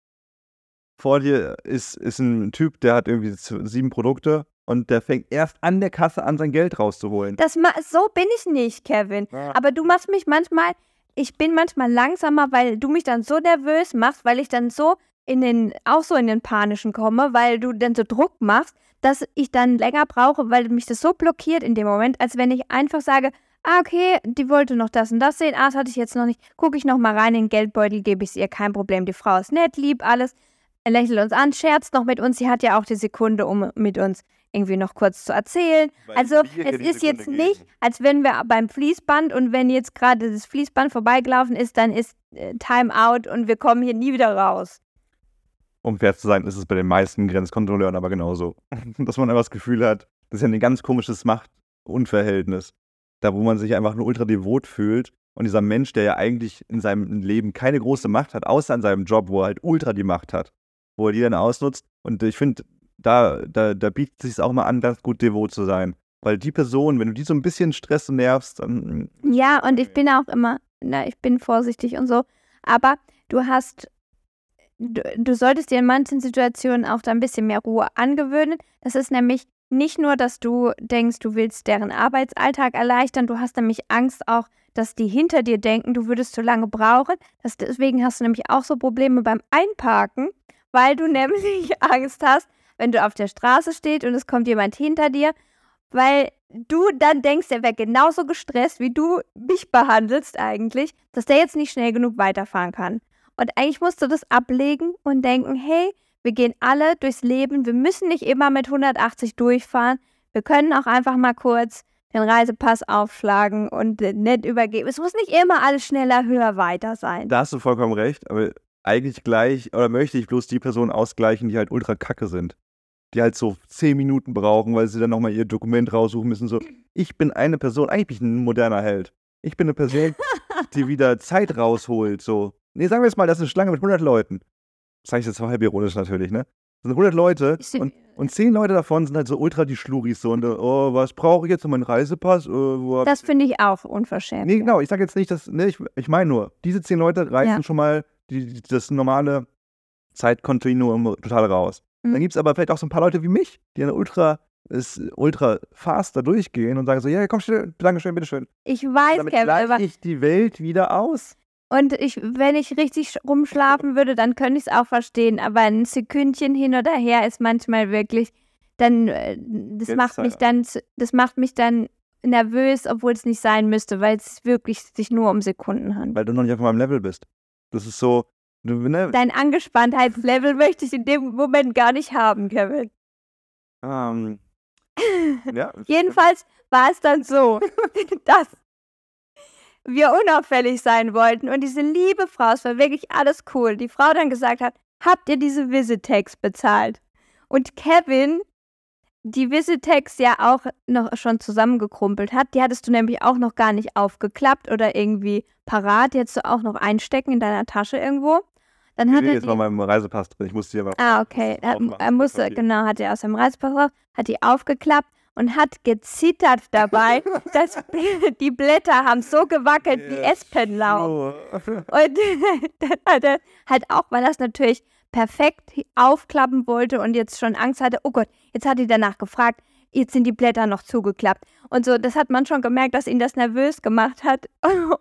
Vor dir ist, ist ein Typ, der hat irgendwie sieben Produkte und der fängt erst an der Kasse an, sein Geld rauszuholen. Das so bin ich nicht, Kevin. Ah. Aber du machst mich manchmal, ich bin manchmal langsamer, weil du mich dann so nervös machst, weil ich dann so in den, auch so in den Panischen komme, weil du dann so Druck machst dass ich dann länger brauche, weil mich das so blockiert in dem Moment, als wenn ich einfach sage, ah, okay, die wollte noch das und das sehen, ah, das hatte ich jetzt noch nicht, gucke ich noch mal rein in den Geldbeutel, gebe ich es ihr, kein Problem, die Frau ist nett, lieb, alles, er lächelt uns an, scherzt noch mit uns, sie hat ja auch die Sekunde, um mit uns irgendwie noch kurz zu erzählen. Weil also es ist jetzt geben. nicht, als wenn wir beim Fließband und wenn jetzt gerade das Fließband vorbeigelaufen ist, dann ist äh, Time out und wir kommen hier nie wieder raus um fair zu sein, ist es bei den meisten Grenzkontrolleuren aber genauso. Dass man einfach das Gefühl hat, das ist ja ein ganz komisches Machtunverhältnis. Da, wo man sich einfach nur ultra devot fühlt und dieser Mensch, der ja eigentlich in seinem Leben keine große Macht hat, außer in seinem Job, wo er halt ultra die Macht hat, wo er die dann ausnutzt. Und ich finde, da, da, da bietet es sich auch mal an, ganz gut devot zu sein. Weil die Person, wenn du die so ein bisschen stresst und nervst, dann. Ja, und ich bin auch immer, na, ich bin vorsichtig und so. Aber du hast du, du solltest dir in manchen Situationen auch da ein bisschen mehr Ruhe angewöhnen. Das ist nämlich nicht nur, dass du denkst, du willst deren Arbeitsalltag erleichtern, du hast nämlich Angst auch, dass die hinter dir denken, du würdest zu lange brauchen. Das, deswegen hast du nämlich auch so Probleme beim Einparken, weil du nämlich Angst hast, wenn du auf der Straße stehst und es kommt jemand hinter dir, weil du dann denkst, er wäre genauso gestresst, wie du mich behandelst eigentlich, dass der jetzt nicht schnell genug weiterfahren kann. Und eigentlich musst du das ablegen und denken, hey, wir gehen alle durchs Leben, wir müssen nicht immer mit 180 durchfahren. Wir können auch einfach mal kurz den Reisepass aufschlagen und nett übergeben. Es muss nicht immer alles schneller, höher, weiter sein. Da hast du vollkommen recht, aber eigentlich gleich, oder möchte ich bloß die Personen ausgleichen, die halt ultra kacke sind. Die halt so zehn Minuten brauchen, weil sie dann nochmal ihr Dokument raussuchen müssen. So, ich bin eine Person, eigentlich bin ich ein moderner Held. Ich bin eine Person, die wieder Zeit rausholt. So, Nee, sagen wir jetzt mal, das ist eine Schlange mit 100 Leuten. Das sage ich jetzt halb ironisch natürlich, ne? Das sind 100 Leute und, und 10 Leute davon sind halt so ultra die Schluris. So, und, oh, was brauche ich jetzt für meinen Reisepass? Oh, das finde ich auch unverschämt. Nee, genau. Ich sage jetzt nicht, dass, ne, ich, ich meine nur, diese 10 Leute reißen ja. schon mal die, das normale Zeitkontinuum total raus. Mhm. Dann gibt es aber vielleicht auch so ein paar Leute wie mich, die eine ultra ist ultra fast da durchgehen und sagen so, ja, komm, schnell, danke schön, bitteschön. Ich weiß, Damit gleiche ich die Welt wieder aus. Und ich, wenn ich richtig rumschlafen würde, dann könnte ich es auch verstehen. Aber ein Sekündchen hin oder her ist manchmal wirklich, dann, äh, das Jetzt macht mich dann, das macht mich dann nervös, obwohl es nicht sein müsste, weil es wirklich sich nur um Sekunden handelt. Weil du noch nicht auf meinem Level bist. Das ist so. Du, ne? Dein Angespanntheitslevel möchte ich in dem Moment gar nicht haben, Kevin. Ähm. ja, Jedenfalls war es dann so, dass wir unauffällig sein wollten und diese liebe Frau, es war wirklich alles cool, die Frau dann gesagt hat, habt ihr diese Visitex bezahlt? Und Kevin die Visitex ja auch noch schon zusammengekrumpelt hat, die hattest du nämlich auch noch gar nicht aufgeklappt oder irgendwie parat, die hättest du auch noch einstecken in deiner Tasche irgendwo. Dann hat er jetzt mal meinem Reisepass drin. Ich musste hier mal. Ah, okay. Er, er musste, genau, hat er aus seinem Reisepass raus, hat die aufgeklappt und hat gezittert dabei. dass die Blätter haben so gewackelt yes. wie Espenlaub. Und dann hat er halt auch, weil er es natürlich perfekt aufklappen wollte und jetzt schon Angst hatte, oh Gott, jetzt hat er danach gefragt, jetzt sind die Blätter noch zugeklappt. Und so, das hat man schon gemerkt, dass ihn das nervös gemacht hat.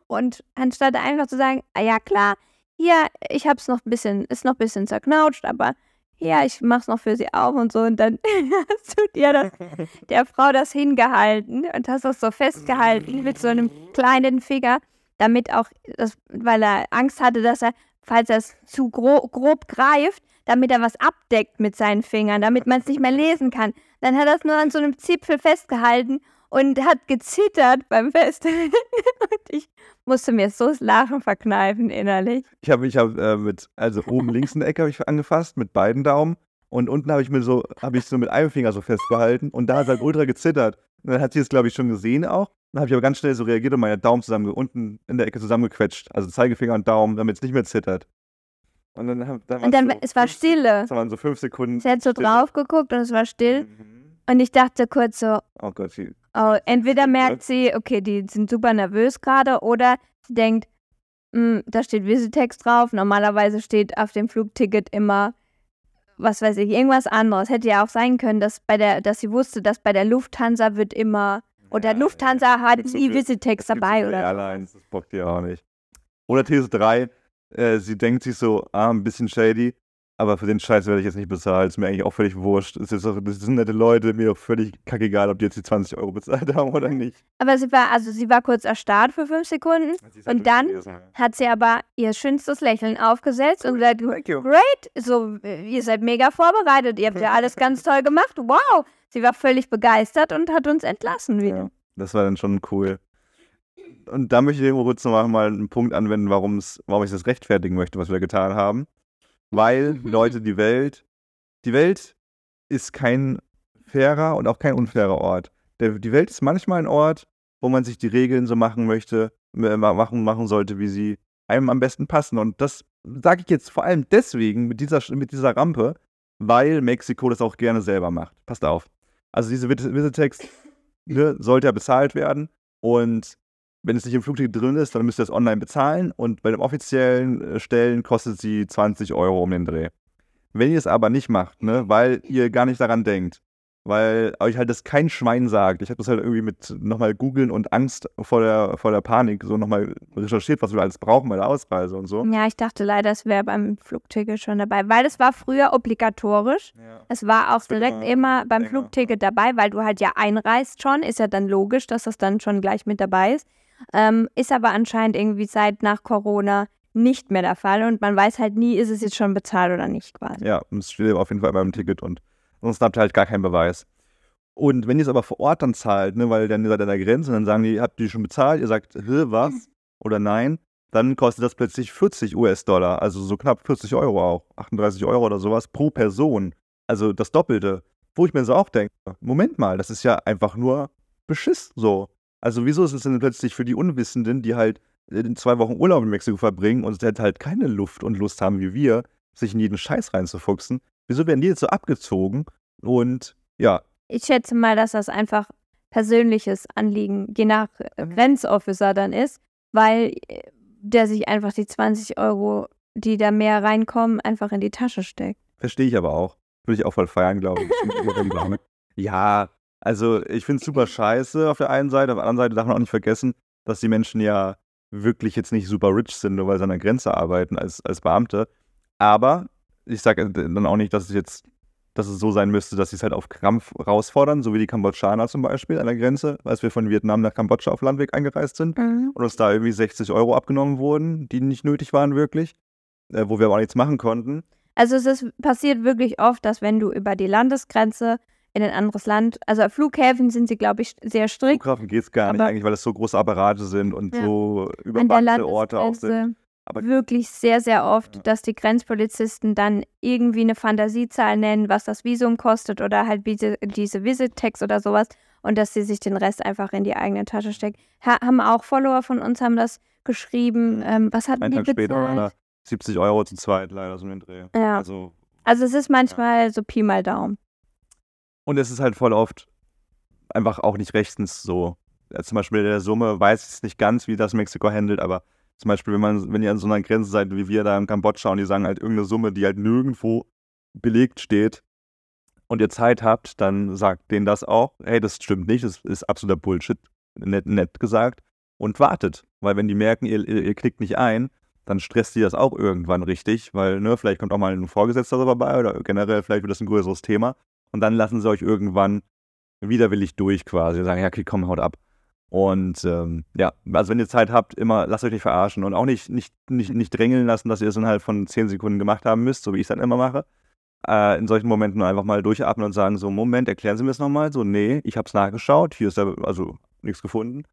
Und anstatt einfach zu sagen, ah ja klar, hier, ich hab's noch ein bisschen, ist noch ein bisschen zerknautscht, aber ja, ich mach's noch für sie auf und so. Und dann hast du dir das, der Frau das hingehalten und hast das so festgehalten mit so einem kleinen Finger, damit auch, das, weil er Angst hatte, dass er, falls er es zu gro grob greift, damit er was abdeckt mit seinen Fingern, damit man es nicht mehr lesen kann. Dann hat er es nur an so einem Zipfel festgehalten und hat gezittert beim Festhalten. und ich musste mir so das Lachen verkneifen innerlich. Ich habe mich hab, äh, mit, also oben links in der Ecke habe ich angefasst mit beiden Daumen und unten habe ich mir so, habe ich so mit einem Finger so festgehalten und da hat halt ultra gezittert. Und dann hat sie es, glaube ich, schon gesehen auch. Dann habe ich aber ganz schnell so reagiert und meine Daumen zusammen, unten in der Ecke zusammengequetscht. Also Zeigefinger und Daumen, damit es nicht mehr zittert. Und dann, dann, und dann so es war Stille. Das waren so fünf Sekunden. Sie hat so Stille. drauf geguckt und es war still. Mhm. Und ich dachte kurz so, oh Gott, sie, oh, entweder merkt sie, okay, die sind super nervös gerade, oder sie denkt, hm, da steht Visitex drauf. Normalerweise steht auf dem Flugticket immer, was weiß ich, irgendwas anderes. Hätte ja auch sein können, dass bei der, dass sie wusste, dass bei der Lufthansa wird immer oder ja, Lufthansa ja. hat nie Visitex dabei oder Airlines, das bockt ihr auch nicht. Oder These 3, äh, sie denkt sich so, ah, ein bisschen shady, aber für den Scheiß werde ich jetzt nicht bezahlt. Ist mir eigentlich auch völlig wurscht. Es ist auch, das sind nette Leute, mir auch völlig kackegal, ob die jetzt die 20 Euro bezahlt haben oder nicht. Aber sie war, also sie war kurz erstarrt für fünf Sekunden halt und dann gelesen, ja. hat sie aber ihr schönstes Lächeln aufgesetzt und gesagt, great, so, ihr seid mega vorbereitet, ihr habt ja alles ganz toll gemacht, wow. Sie war völlig begeistert und hat uns entlassen wieder. Ja, das war dann schon cool. Und da möchte ich kurz noch mal einen Punkt anwenden, warum ich das rechtfertigen möchte, was wir getan haben weil, Leute, die Welt, die Welt ist kein fairer und auch kein unfairer Ort. Der, die Welt ist manchmal ein Ort, wo man sich die Regeln so machen möchte, machen, machen sollte, wie sie einem am besten passen. Und das sage ich jetzt vor allem deswegen mit dieser, mit dieser Rampe, weil Mexiko das auch gerne selber macht. Passt auf. Also diese Visitex ne, sollte ja bezahlt werden und wenn es nicht im Flugticket drin ist, dann müsst ihr es online bezahlen und bei den offiziellen äh, Stellen kostet sie 20 Euro um den Dreh. Wenn ihr es aber nicht macht, ne, weil ihr gar nicht daran denkt, weil euch halt das kein Schwein sagt. Ich habe das halt irgendwie mit nochmal googeln und Angst vor der, vor der Panik so nochmal recherchiert, was wir alles brauchen bei der Ausreise und so. Ja, ich dachte leider, es wäre beim Flugticket schon dabei, weil es war früher obligatorisch. Ja. Es war auch direkt immer, immer beim länger. Flugticket dabei, weil du halt ja einreist schon. Ist ja dann logisch, dass das dann schon gleich mit dabei ist. Ähm, ist aber anscheinend irgendwie seit nach Corona nicht mehr der Fall und man weiß halt nie, ist es jetzt schon bezahlt oder nicht quasi. Ja, es steht auf jeden Fall beim Ticket und sonst habt ihr halt gar keinen Beweis. Und wenn ihr es aber vor Ort dann zahlt, ne, weil dann ihr seid an der Grenze und dann sagen die, habt ihr schon bezahlt? Ihr sagt, was? Oder nein? Dann kostet das plötzlich 40 US-Dollar, also so knapp 40 Euro auch, 38 Euro oder sowas pro Person. Also das Doppelte. Wo ich mir so auch denke, Moment mal, das ist ja einfach nur Beschiss so. Also wieso ist es denn plötzlich für die Unwissenden, die halt äh, zwei Wochen Urlaub in Mexiko verbringen und halt keine Luft und Lust haben wie wir, sich in jeden Scheiß reinzufuchsen, wieso werden die jetzt so abgezogen? Und ja. Ich schätze mal, dass das einfach persönliches Anliegen je nach äh, Grenzofficer dann ist, weil äh, der sich einfach die 20 Euro, die da mehr reinkommen, einfach in die Tasche steckt. Verstehe ich aber auch. Würde ich auch voll feiern, glaube ich. ja, also ich finde es super scheiße auf der einen Seite, auf der anderen Seite darf man auch nicht vergessen, dass die Menschen ja wirklich jetzt nicht super rich sind, nur weil sie an der Grenze arbeiten als, als Beamte. Aber ich sage dann auch nicht, dass es jetzt, dass es so sein müsste, dass sie es halt auf Krampf rausfordern, so wie die Kambodschaner zum Beispiel an der Grenze, als wir von Vietnam nach Kambodscha auf Landweg eingereist sind mhm. und uns da irgendwie 60 Euro abgenommen wurden, die nicht nötig waren wirklich, äh, wo wir aber auch nichts machen konnten. Also es ist passiert wirklich oft, dass wenn du über die Landesgrenze in ein anderes Land. Also Flughäfen sind sie, glaube ich, sehr strikt. Flughafen geht es gar nicht eigentlich, weil es so große Apparate sind und ja. so überwachte Orte auch sind. Aber wirklich sehr, sehr oft, ja. dass die Grenzpolizisten dann irgendwie eine Fantasiezahl nennen, was das Visum kostet oder halt diese, diese Visit-Tags oder sowas und dass sie sich den Rest einfach in die eigene Tasche stecken. Ha haben auch Follower von uns haben das geschrieben. Ähm, was hatten die bezahlt? später 70 Euro zu zweit leider so ein Dreh. Ja. Also, also es ist manchmal ja. so Pi mal Daumen. Und es ist halt voll oft einfach auch nicht rechtens so. Ja, zum Beispiel der Summe weiß ich nicht ganz, wie das Mexiko handelt, aber zum Beispiel, wenn man, wenn ihr an so einer Grenze seid, wie wir da in Kambodscha und die sagen halt irgendeine Summe, die halt nirgendwo belegt steht und ihr Zeit habt, dann sagt denen das auch, hey, das stimmt nicht, das ist absoluter Bullshit, nett, nett gesagt, und wartet. Weil wenn die merken, ihr, ihr, ihr klickt nicht ein, dann stresst die das auch irgendwann richtig, weil, ne, vielleicht kommt auch mal ein Vorgesetzter vorbei oder generell vielleicht wird das ein größeres Thema. Und dann lassen sie euch irgendwann widerwillig durch quasi. Sagen, ja, okay, komm, haut ab. Und ähm, ja, also wenn ihr Zeit habt, immer lasst euch nicht verarschen und auch nicht, nicht, nicht, nicht drängeln lassen, dass ihr es innerhalb von 10 Sekunden gemacht haben müsst, so wie ich es dann immer mache. Äh, in solchen Momenten einfach mal durchatmen und sagen: So, Moment, erklären Sie mir es nochmal. So, nee, ich habe es nachgeschaut, hier ist da also nichts gefunden.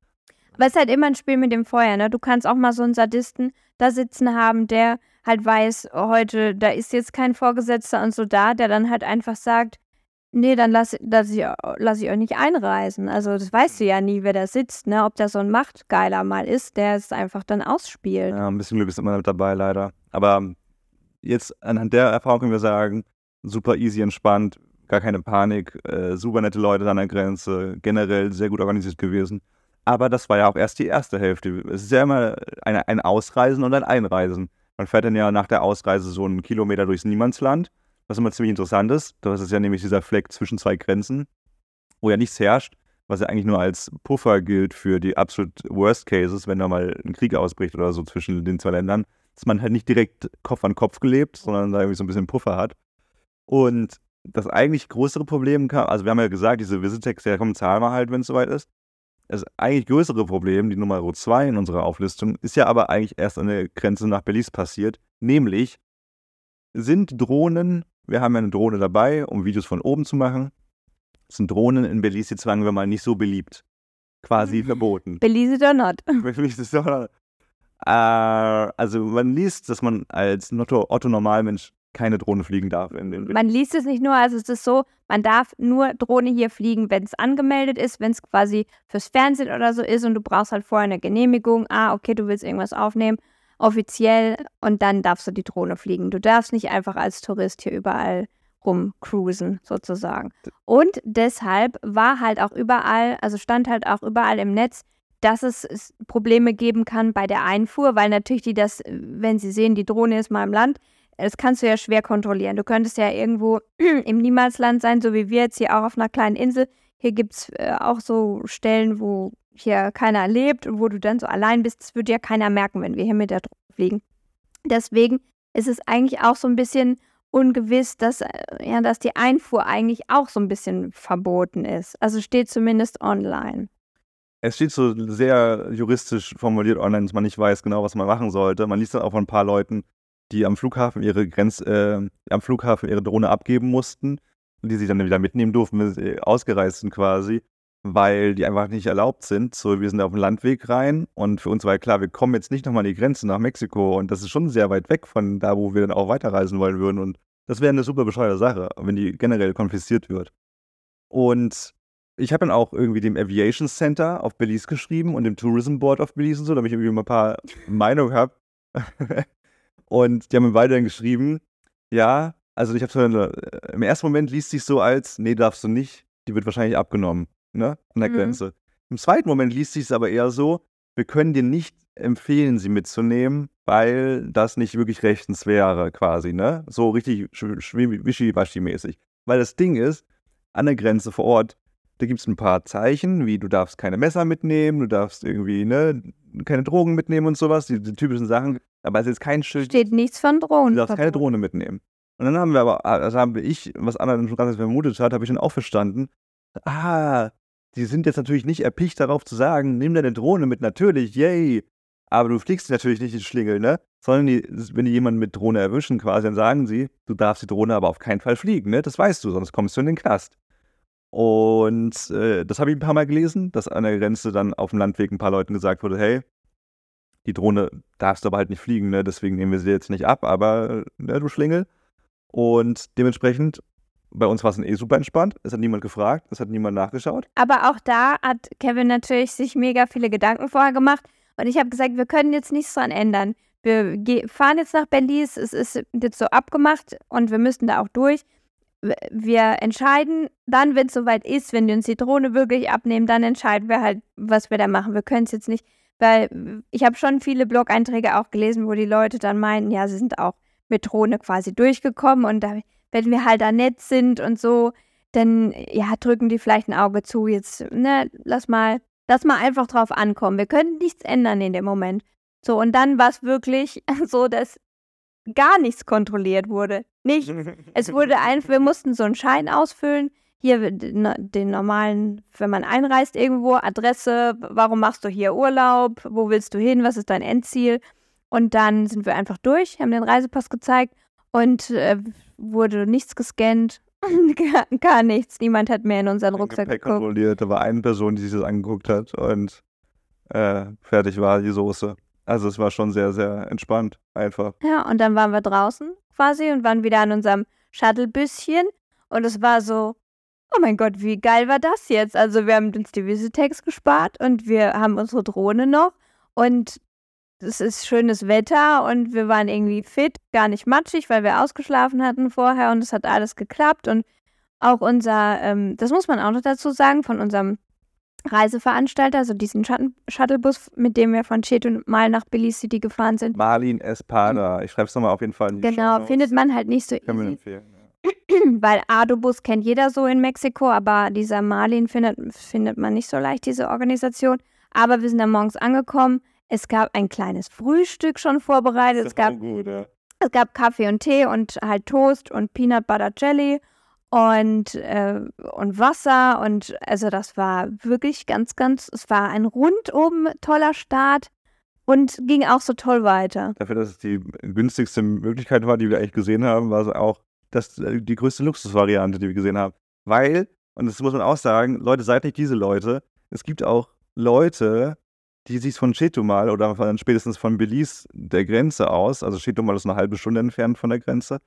Aber es ist halt immer ein Spiel mit dem Feuer, ne? Du kannst auch mal so einen Sadisten da sitzen haben, der halt weiß, heute, da ist jetzt kein Vorgesetzter und so da, der dann halt einfach sagt, nee, dann lass, lass, ich, lass ich euch nicht einreisen. Also das weißt du ja nie, wer da sitzt, ne? Ob da so ein Machtgeiler mal ist, der es einfach dann ausspielt. Ja, ein bisschen Glück ist immer mit dabei, leider. Aber jetzt anhand der Erfahrung können wir sagen, super easy, entspannt, gar keine Panik, äh, super nette Leute an der Grenze, generell sehr gut organisiert gewesen. Aber das war ja auch erst die erste Hälfte. Es ist ja immer eine, ein Ausreisen und ein Einreisen. Man fährt dann ja nach der Ausreise so einen Kilometer durchs Niemandsland, was immer ziemlich interessant ist. Das ist ja nämlich dieser Fleck zwischen zwei Grenzen, wo ja nichts herrscht, was ja eigentlich nur als Puffer gilt für die absolut Worst Cases, wenn da mal ein Krieg ausbricht oder so zwischen den zwei Ländern, dass man halt nicht direkt Kopf an Kopf gelebt, sondern da irgendwie so ein bisschen Puffer hat. Und das eigentlich größere Problem kam, also wir haben ja gesagt, diese Visitex, ja komm, zahlen wir halt, wenn es soweit ist. Das eigentlich größere Problem, die Nummer 2 in unserer Auflistung, ist ja aber eigentlich erst an der Grenze nach Belize passiert. Nämlich sind Drohnen, wir haben ja eine Drohne dabei, um Videos von oben zu machen, sind Drohnen in Belize jetzt, sagen wir mal, nicht so beliebt. Quasi mhm. verboten. Belize or not. Belize or not. Äh, also man liest, dass man als Otto-Normalmensch keine Drohne fliegen darf. In den man liest es nicht nur, also es ist so, man darf nur Drohne hier fliegen, wenn es angemeldet ist, wenn es quasi fürs Fernsehen oder so ist und du brauchst halt vorher eine Genehmigung. Ah, okay, du willst irgendwas aufnehmen, offiziell und dann darfst du die Drohne fliegen. Du darfst nicht einfach als Tourist hier überall rumcruisen sozusagen. Und deshalb war halt auch überall, also stand halt auch überall im Netz, dass es Probleme geben kann bei der Einfuhr, weil natürlich die das, wenn sie sehen, die Drohne ist mal im Land, das kannst du ja schwer kontrollieren. Du könntest ja irgendwo im Niemalsland sein, so wie wir jetzt hier auch auf einer kleinen Insel. Hier gibt es äh, auch so Stellen, wo hier keiner lebt und wo du dann so allein bist. Das würde ja keiner merken, wenn wir hier mit der Drohne fliegen. Deswegen ist es eigentlich auch so ein bisschen ungewiss, dass, äh, ja, dass die Einfuhr eigentlich auch so ein bisschen verboten ist. Also steht zumindest online. Es steht so sehr juristisch formuliert online, dass man nicht weiß genau, was man machen sollte. Man liest dann auch von ein paar Leuten, die am Flughafen ihre Grenz, äh, am Flughafen ihre Drohne abgeben mussten die sie dann wieder mitnehmen durften, wenn sie ausgereist sind quasi, weil die einfach nicht erlaubt sind. So, wir sind auf dem Landweg rein und für uns war ja klar, wir kommen jetzt nicht nochmal an die Grenze nach Mexiko und das ist schon sehr weit weg von da, wo wir dann auch weiterreisen wollen würden und das wäre eine super bescheuerte Sache, wenn die generell konfisziert wird. Und ich habe dann auch irgendwie dem Aviation Center auf Belize geschrieben und dem Tourism Board of Belize und so, damit ich irgendwie mal ein paar Meinungen habe. Und die haben mir beide dann geschrieben, ja, also ich habe so äh, im ersten Moment liest sich so als, nee, darfst du nicht, die wird wahrscheinlich abgenommen, ne, an der mhm. Grenze. Im zweiten Moment liest sich es aber eher so, wir können dir nicht empfehlen, sie mitzunehmen, weil das nicht wirklich rechtens wäre, quasi, ne? So richtig wischiwaschi-mäßig. Weil das Ding ist, an der Grenze vor Ort, da gibt es ein paar Zeichen, wie du darfst keine Messer mitnehmen, du darfst irgendwie, ne, keine Drogen mitnehmen und sowas, die, die typischen Sachen. Aber es ist kein Schild. Steht nichts von Drohnen. Du darfst keine Drohne mitnehmen. Und dann haben wir aber, also haben ich, was anderen schon ganz vermutet hat, habe ich dann auch verstanden. Ah, die sind jetzt natürlich nicht erpicht darauf zu sagen, nimm deine Drohne mit, natürlich, yay. Aber du fliegst natürlich nicht in Schlingel, ne? Sondern die, wenn die jemanden mit Drohne erwischen quasi, dann sagen sie, du darfst die Drohne aber auf keinen Fall fliegen, ne? Das weißt du, sonst kommst du in den Knast. Und äh, das habe ich ein paar Mal gelesen, dass an der Grenze dann auf dem Landweg ein paar Leuten gesagt wurde, hey, die Drohne darfst du aber halt nicht fliegen, ne? deswegen nehmen wir sie jetzt nicht ab, aber ne, du Schlingel. Und dementsprechend, bei uns war es eh super entspannt. Es hat niemand gefragt, es hat niemand nachgeschaut. Aber auch da hat Kevin natürlich sich mega viele Gedanken vorher gemacht. Und ich habe gesagt, wir können jetzt nichts dran ändern. Wir fahren jetzt nach Belize, es ist jetzt so abgemacht und wir müssten da auch durch. Wir entscheiden dann, wenn es soweit ist, wenn die uns die Drohne wirklich abnehmen, dann entscheiden wir halt, was wir da machen. Wir können es jetzt nicht weil ich habe schon viele Blog-Einträge auch gelesen, wo die Leute dann meinen, ja, sie sind auch mit Drohne quasi durchgekommen und da, wenn wir halt da nett sind und so, dann ja, drücken die vielleicht ein Auge zu. Jetzt, ne, lass mal, lass mal einfach drauf ankommen. Wir können nichts ändern in dem Moment. So, und dann war es wirklich so, dass gar nichts kontrolliert wurde. Nichts. es wurde einfach, wir mussten so einen Schein ausfüllen. Hier den normalen, wenn man einreist irgendwo, Adresse, warum machst du hier Urlaub, wo willst du hin, was ist dein Endziel? Und dann sind wir einfach durch, haben den Reisepass gezeigt und äh, wurde nichts gescannt, gar, gar, nichts. Niemand hat mehr in unseren Rucksack Gepäck geguckt. kontrolliert. Da war eine Person, die sich das angeguckt hat und äh, fertig war die Soße. Also es war schon sehr, sehr entspannt, einfach. Ja, und dann waren wir draußen quasi und waren wieder an unserem Shuttlebüsschen. Und es war so, oh mein Gott, wie geil war das jetzt? Also wir haben uns die Visitex gespart und wir haben unsere Drohne noch. Und es ist schönes Wetter und wir waren irgendwie fit, gar nicht matschig, weil wir ausgeschlafen hatten vorher und es hat alles geklappt. Und auch unser, ähm, das muss man auch noch dazu sagen, von unserem Reiseveranstalter, also diesen Shuttlebus, mit dem wir von Cheto mal nach Billy City gefahren sind. Marlin Espada. Ich schreibe es nochmal auf jeden Fall in die Genau, Show findet man halt nicht so Können easy. Wir empfehlen. Ja. Weil Adobus kennt jeder so in Mexiko, aber dieser Marlin findet, findet man nicht so leicht, diese Organisation. Aber wir sind dann morgens angekommen. Es gab ein kleines Frühstück schon vorbereitet. Es gab, gut, ja. es gab Kaffee und Tee und halt Toast und Peanut Butter Jelly und, äh, und Wasser. Und also das war wirklich ganz, ganz, es war ein rundum toller Start und ging auch so toll weiter. Dafür, dass es die günstigste Möglichkeit war, die wir eigentlich gesehen haben, war es auch das, äh, die größte Luxusvariante, die wir gesehen haben. Weil, und das muss man auch sagen, Leute, seid nicht diese Leute. Es gibt auch Leute, die sich von Chetumal oder von, spätestens von Belize der Grenze aus, also Chetumal ist eine halbe Stunde entfernt von der Grenze,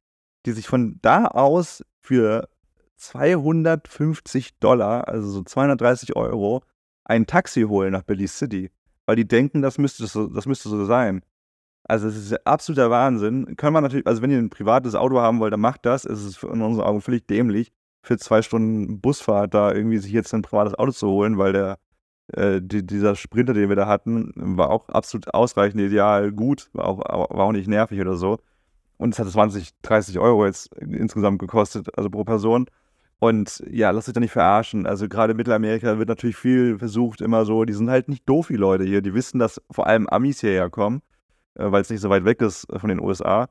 die sich von da aus für 250 Dollar, also so 230 Euro, ein Taxi holen nach Belize City, weil die denken, das müsste so, das müsste so sein. Also es ist absoluter Wahnsinn. Können wir natürlich, also wenn ihr ein privates Auto haben wollt, dann macht das. Es ist in unseren Augen völlig dämlich, für zwei Stunden Busfahrt da irgendwie sich jetzt ein privates Auto zu holen, weil der äh, die, dieser Sprinter, den wir da hatten, war auch absolut ausreichend ideal, gut, war auch, war auch nicht nervig oder so. Und es hat 20, 30 Euro jetzt insgesamt gekostet, also pro Person. Und ja, lass dich da nicht verarschen. Also gerade in Mittelamerika wird natürlich viel versucht, immer so, die sind halt nicht doof, die Leute hier. Die wissen, dass vor allem Amis hierher kommen, äh, weil es nicht so weit weg ist von den USA.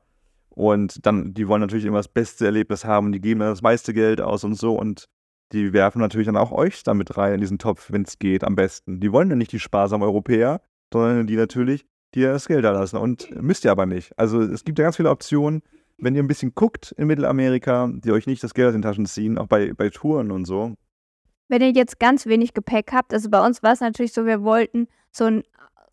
Und dann, die wollen natürlich immer das beste Erlebnis haben, die geben dann das meiste Geld aus und so. Und die werfen natürlich dann auch euch damit rein in diesen Topf, wenn es geht, am besten. Die wollen ja nicht die sparsamen Europäer, sondern die natürlich, die das Geld da lassen. Und müsst ihr aber nicht. Also es gibt ja ganz viele Optionen wenn ihr ein bisschen guckt in Mittelamerika, die euch nicht das Geld aus den Taschen ziehen, auch bei, bei Touren und so. Wenn ihr jetzt ganz wenig Gepäck habt, also bei uns war es natürlich so, wir wollten so einen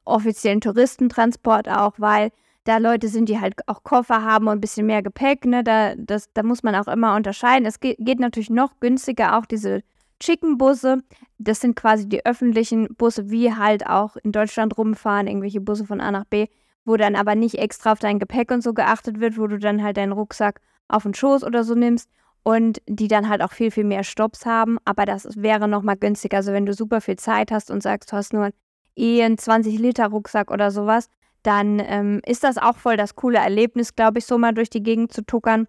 offiziellen Touristentransport auch, weil da Leute sind, die halt auch Koffer haben und ein bisschen mehr Gepäck, ne, da, das, da muss man auch immer unterscheiden. Es geht, geht natürlich noch günstiger, auch diese Chicken-Busse. Das sind quasi die öffentlichen Busse, wie halt auch in Deutschland rumfahren, irgendwelche Busse von A nach B wo dann aber nicht extra auf dein Gepäck und so geachtet wird, wo du dann halt deinen Rucksack auf den Schoß oder so nimmst und die dann halt auch viel, viel mehr Stops haben. Aber das wäre nochmal günstiger. Also wenn du super viel Zeit hast und sagst, du hast nur eh einen 20-Liter-Rucksack oder sowas, dann ähm, ist das auch voll das coole Erlebnis, glaube ich, so mal durch die Gegend zu tuckern.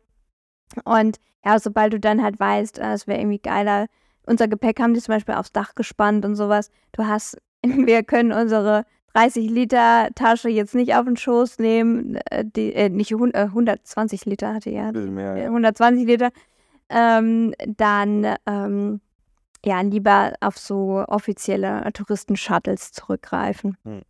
Und ja, sobald du dann halt weißt, äh, es wäre irgendwie geiler, unser Gepäck haben die zum Beispiel aufs Dach gespannt und sowas. Du hast, wir können unsere 30 Liter Tasche jetzt nicht auf den Schoß nehmen, äh, die, äh, nicht 120 äh, Liter hatte ja, mehr, ja. 120 Liter, ähm, dann ähm, ja lieber auf so offizielle Touristen-Shuttles zurückgreifen. Hm.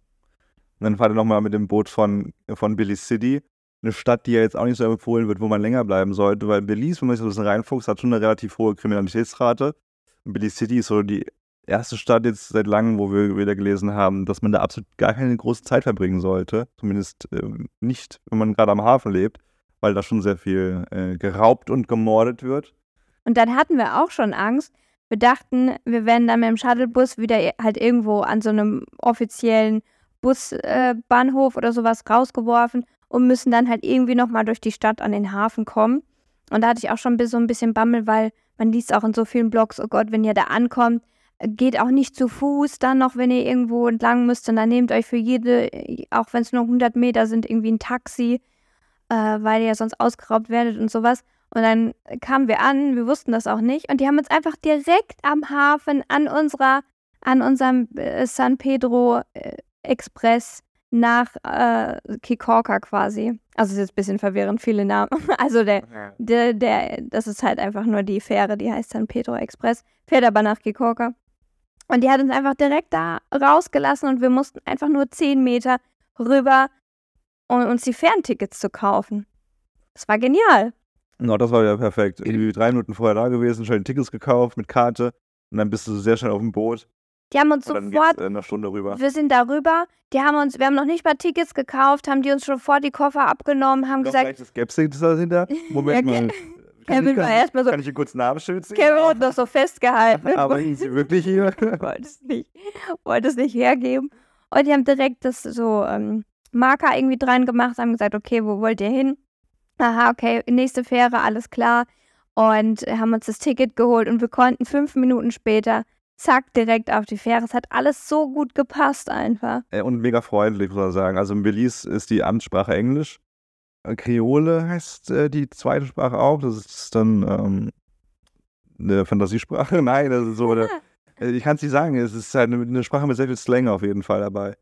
Und dann fahrt ihr nochmal mit dem Boot von, von Belize City, eine Stadt, die ja jetzt auch nicht so empfohlen wird, wo man länger bleiben sollte, weil Belize, wenn man sich so ein bisschen reinfuchst, hat schon eine relativ hohe Kriminalitätsrate. Und Belize City ist so die erste Stadt jetzt seit langem, wo wir wieder gelesen haben, dass man da absolut gar keine große Zeit verbringen sollte. Zumindest äh, nicht, wenn man gerade am Hafen lebt, weil da schon sehr viel äh, geraubt und gemordet wird. Und dann hatten wir auch schon Angst. Wir dachten, wir werden dann mit dem Shuttlebus wieder halt irgendwo an so einem offiziellen Busbahnhof äh, oder sowas rausgeworfen und müssen dann halt irgendwie nochmal durch die Stadt an den Hafen kommen. Und da hatte ich auch schon so ein bisschen Bammel, weil man liest auch in so vielen Blogs, oh Gott, wenn ihr da ankommt, geht auch nicht zu Fuß dann noch, wenn ihr irgendwo entlang müsst. Und dann nehmt euch für jede, auch wenn es nur 100 Meter sind, irgendwie ein Taxi, äh, weil ihr sonst ausgeraubt werdet und sowas. Und dann kamen wir an, wir wussten das auch nicht. Und die haben uns einfach direkt am Hafen an unserer, an unserem äh, San Pedro äh, Express nach äh, Kikorka quasi. Also ist jetzt ein bisschen verwirrend, viele Namen. Also der, der, der, das ist halt einfach nur die Fähre, die heißt dann Petro Express, fährt aber nach Kikorka. Und die hat uns einfach direkt da rausgelassen und wir mussten einfach nur 10 Meter rüber, um uns die Ferntickets zu kaufen. Das war genial. No, das war ja perfekt. Irgendwie drei Minuten vorher da gewesen, schnell Tickets gekauft mit Karte und dann bist du sehr schnell auf dem Boot. Die haben uns sofort. Dann eine Stunde rüber. Wir sind darüber. Die haben uns, wir haben noch nicht mal Tickets gekauft, haben die uns schon vor die Koffer abgenommen, haben Doch gesagt. Das Gapsing ist dahinter. Moment mal. Kevin war erstmal so. Kann ich hier kurz Namensschild sehen? Kevin hat noch so festgehalten. Aber hieß sie wirklich hier? wollte es nicht, wollte es nicht hergeben. Und die haben direkt das so ähm, Marker irgendwie dran gemacht, haben gesagt, okay, wo wollt ihr hin? Aha, okay, nächste Fähre, alles klar. Und haben uns das Ticket geholt und wir konnten fünf Minuten später zack, direkt auf die Fähre. Es hat alles so gut gepasst einfach. Und mega freundlich, muss man sagen. Also in Belize ist die Amtssprache Englisch. Kreole heißt äh, die zweite Sprache auch. Das ist dann ähm, eine Fantasiesprache. Nein, das ist so eine. Äh, ich kann es nicht sagen. Es ist halt eine, eine, Sprache mit sehr viel Slang auf jeden Fall dabei.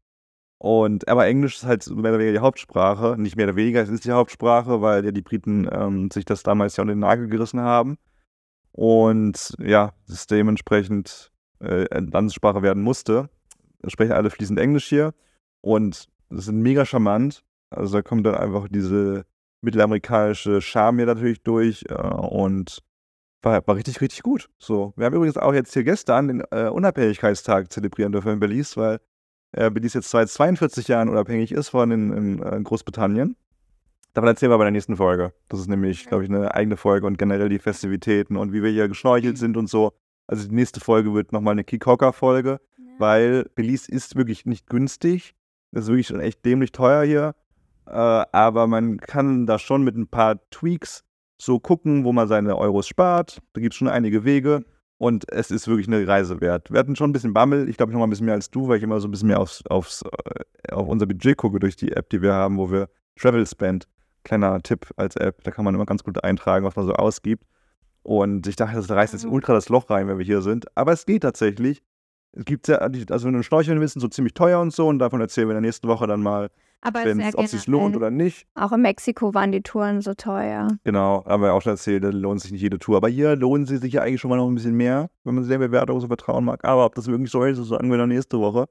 Und, aber Englisch ist halt mehr oder weniger die Hauptsprache. Nicht mehr oder weniger, es ist die Hauptsprache, weil ja die Briten ähm, sich das damals ja unter den Nagel gerissen haben. Und ja, es ist dementsprechend äh, Landessprache werden musste. Sprechen alle fließend Englisch hier. Und das ist mega charmant. Also da kommt dann einfach diese mittelamerikanische Charme hier natürlich durch äh, und war, war, richtig, richtig gut. So. Wir haben übrigens auch jetzt hier gestern den äh, Unabhängigkeitstag zelebrieren dürfen in Belize, weil äh, Belize jetzt seit 42 Jahren unabhängig ist von in, in, in Großbritannien. Davon erzählen wir bei der nächsten Folge. Das ist nämlich, glaube ich, eine eigene Folge und generell die Festivitäten und wie wir hier geschnorchelt sind und so. Also die nächste Folge wird nochmal eine Kickhocker-Folge, ja. weil Belize ist wirklich nicht günstig. Das ist wirklich schon echt dämlich teuer hier. Äh, aber man kann da schon mit ein paar Tweaks so gucken, wo man seine Euros spart. Da gibt es schon einige Wege. Und es ist wirklich eine Reise wert. Wir hatten schon ein bisschen Bammel. Ich glaube, ich noch mal ein bisschen mehr als du, weil ich immer so ein bisschen mehr aufs, aufs, äh, auf unser Budget gucke durch die App, die wir haben, wo wir Travel Spend. Kleiner Tipp als App. Da kann man immer ganz gut eintragen, was man so ausgibt. Und ich dachte, das reißt jetzt mhm. ultra das Loch rein, wenn wir hier sind. Aber es geht tatsächlich. Es gibt ja, also wenn du Schnorcheln willst, so ziemlich teuer und so. Und davon erzählen wir in der nächsten Woche dann mal, ob es sich lohnt oder nicht. Auch in Mexiko waren die Touren so teuer. Genau, haben wir auch schon erzählt, da lohnt sich nicht jede Tour. Aber hier lohnen sie sich ja eigentlich schon mal noch ein bisschen mehr, wenn man der Bewertung so vertrauen mag. Aber ob das wirklich so ist, das sagen wir dann nächste Woche.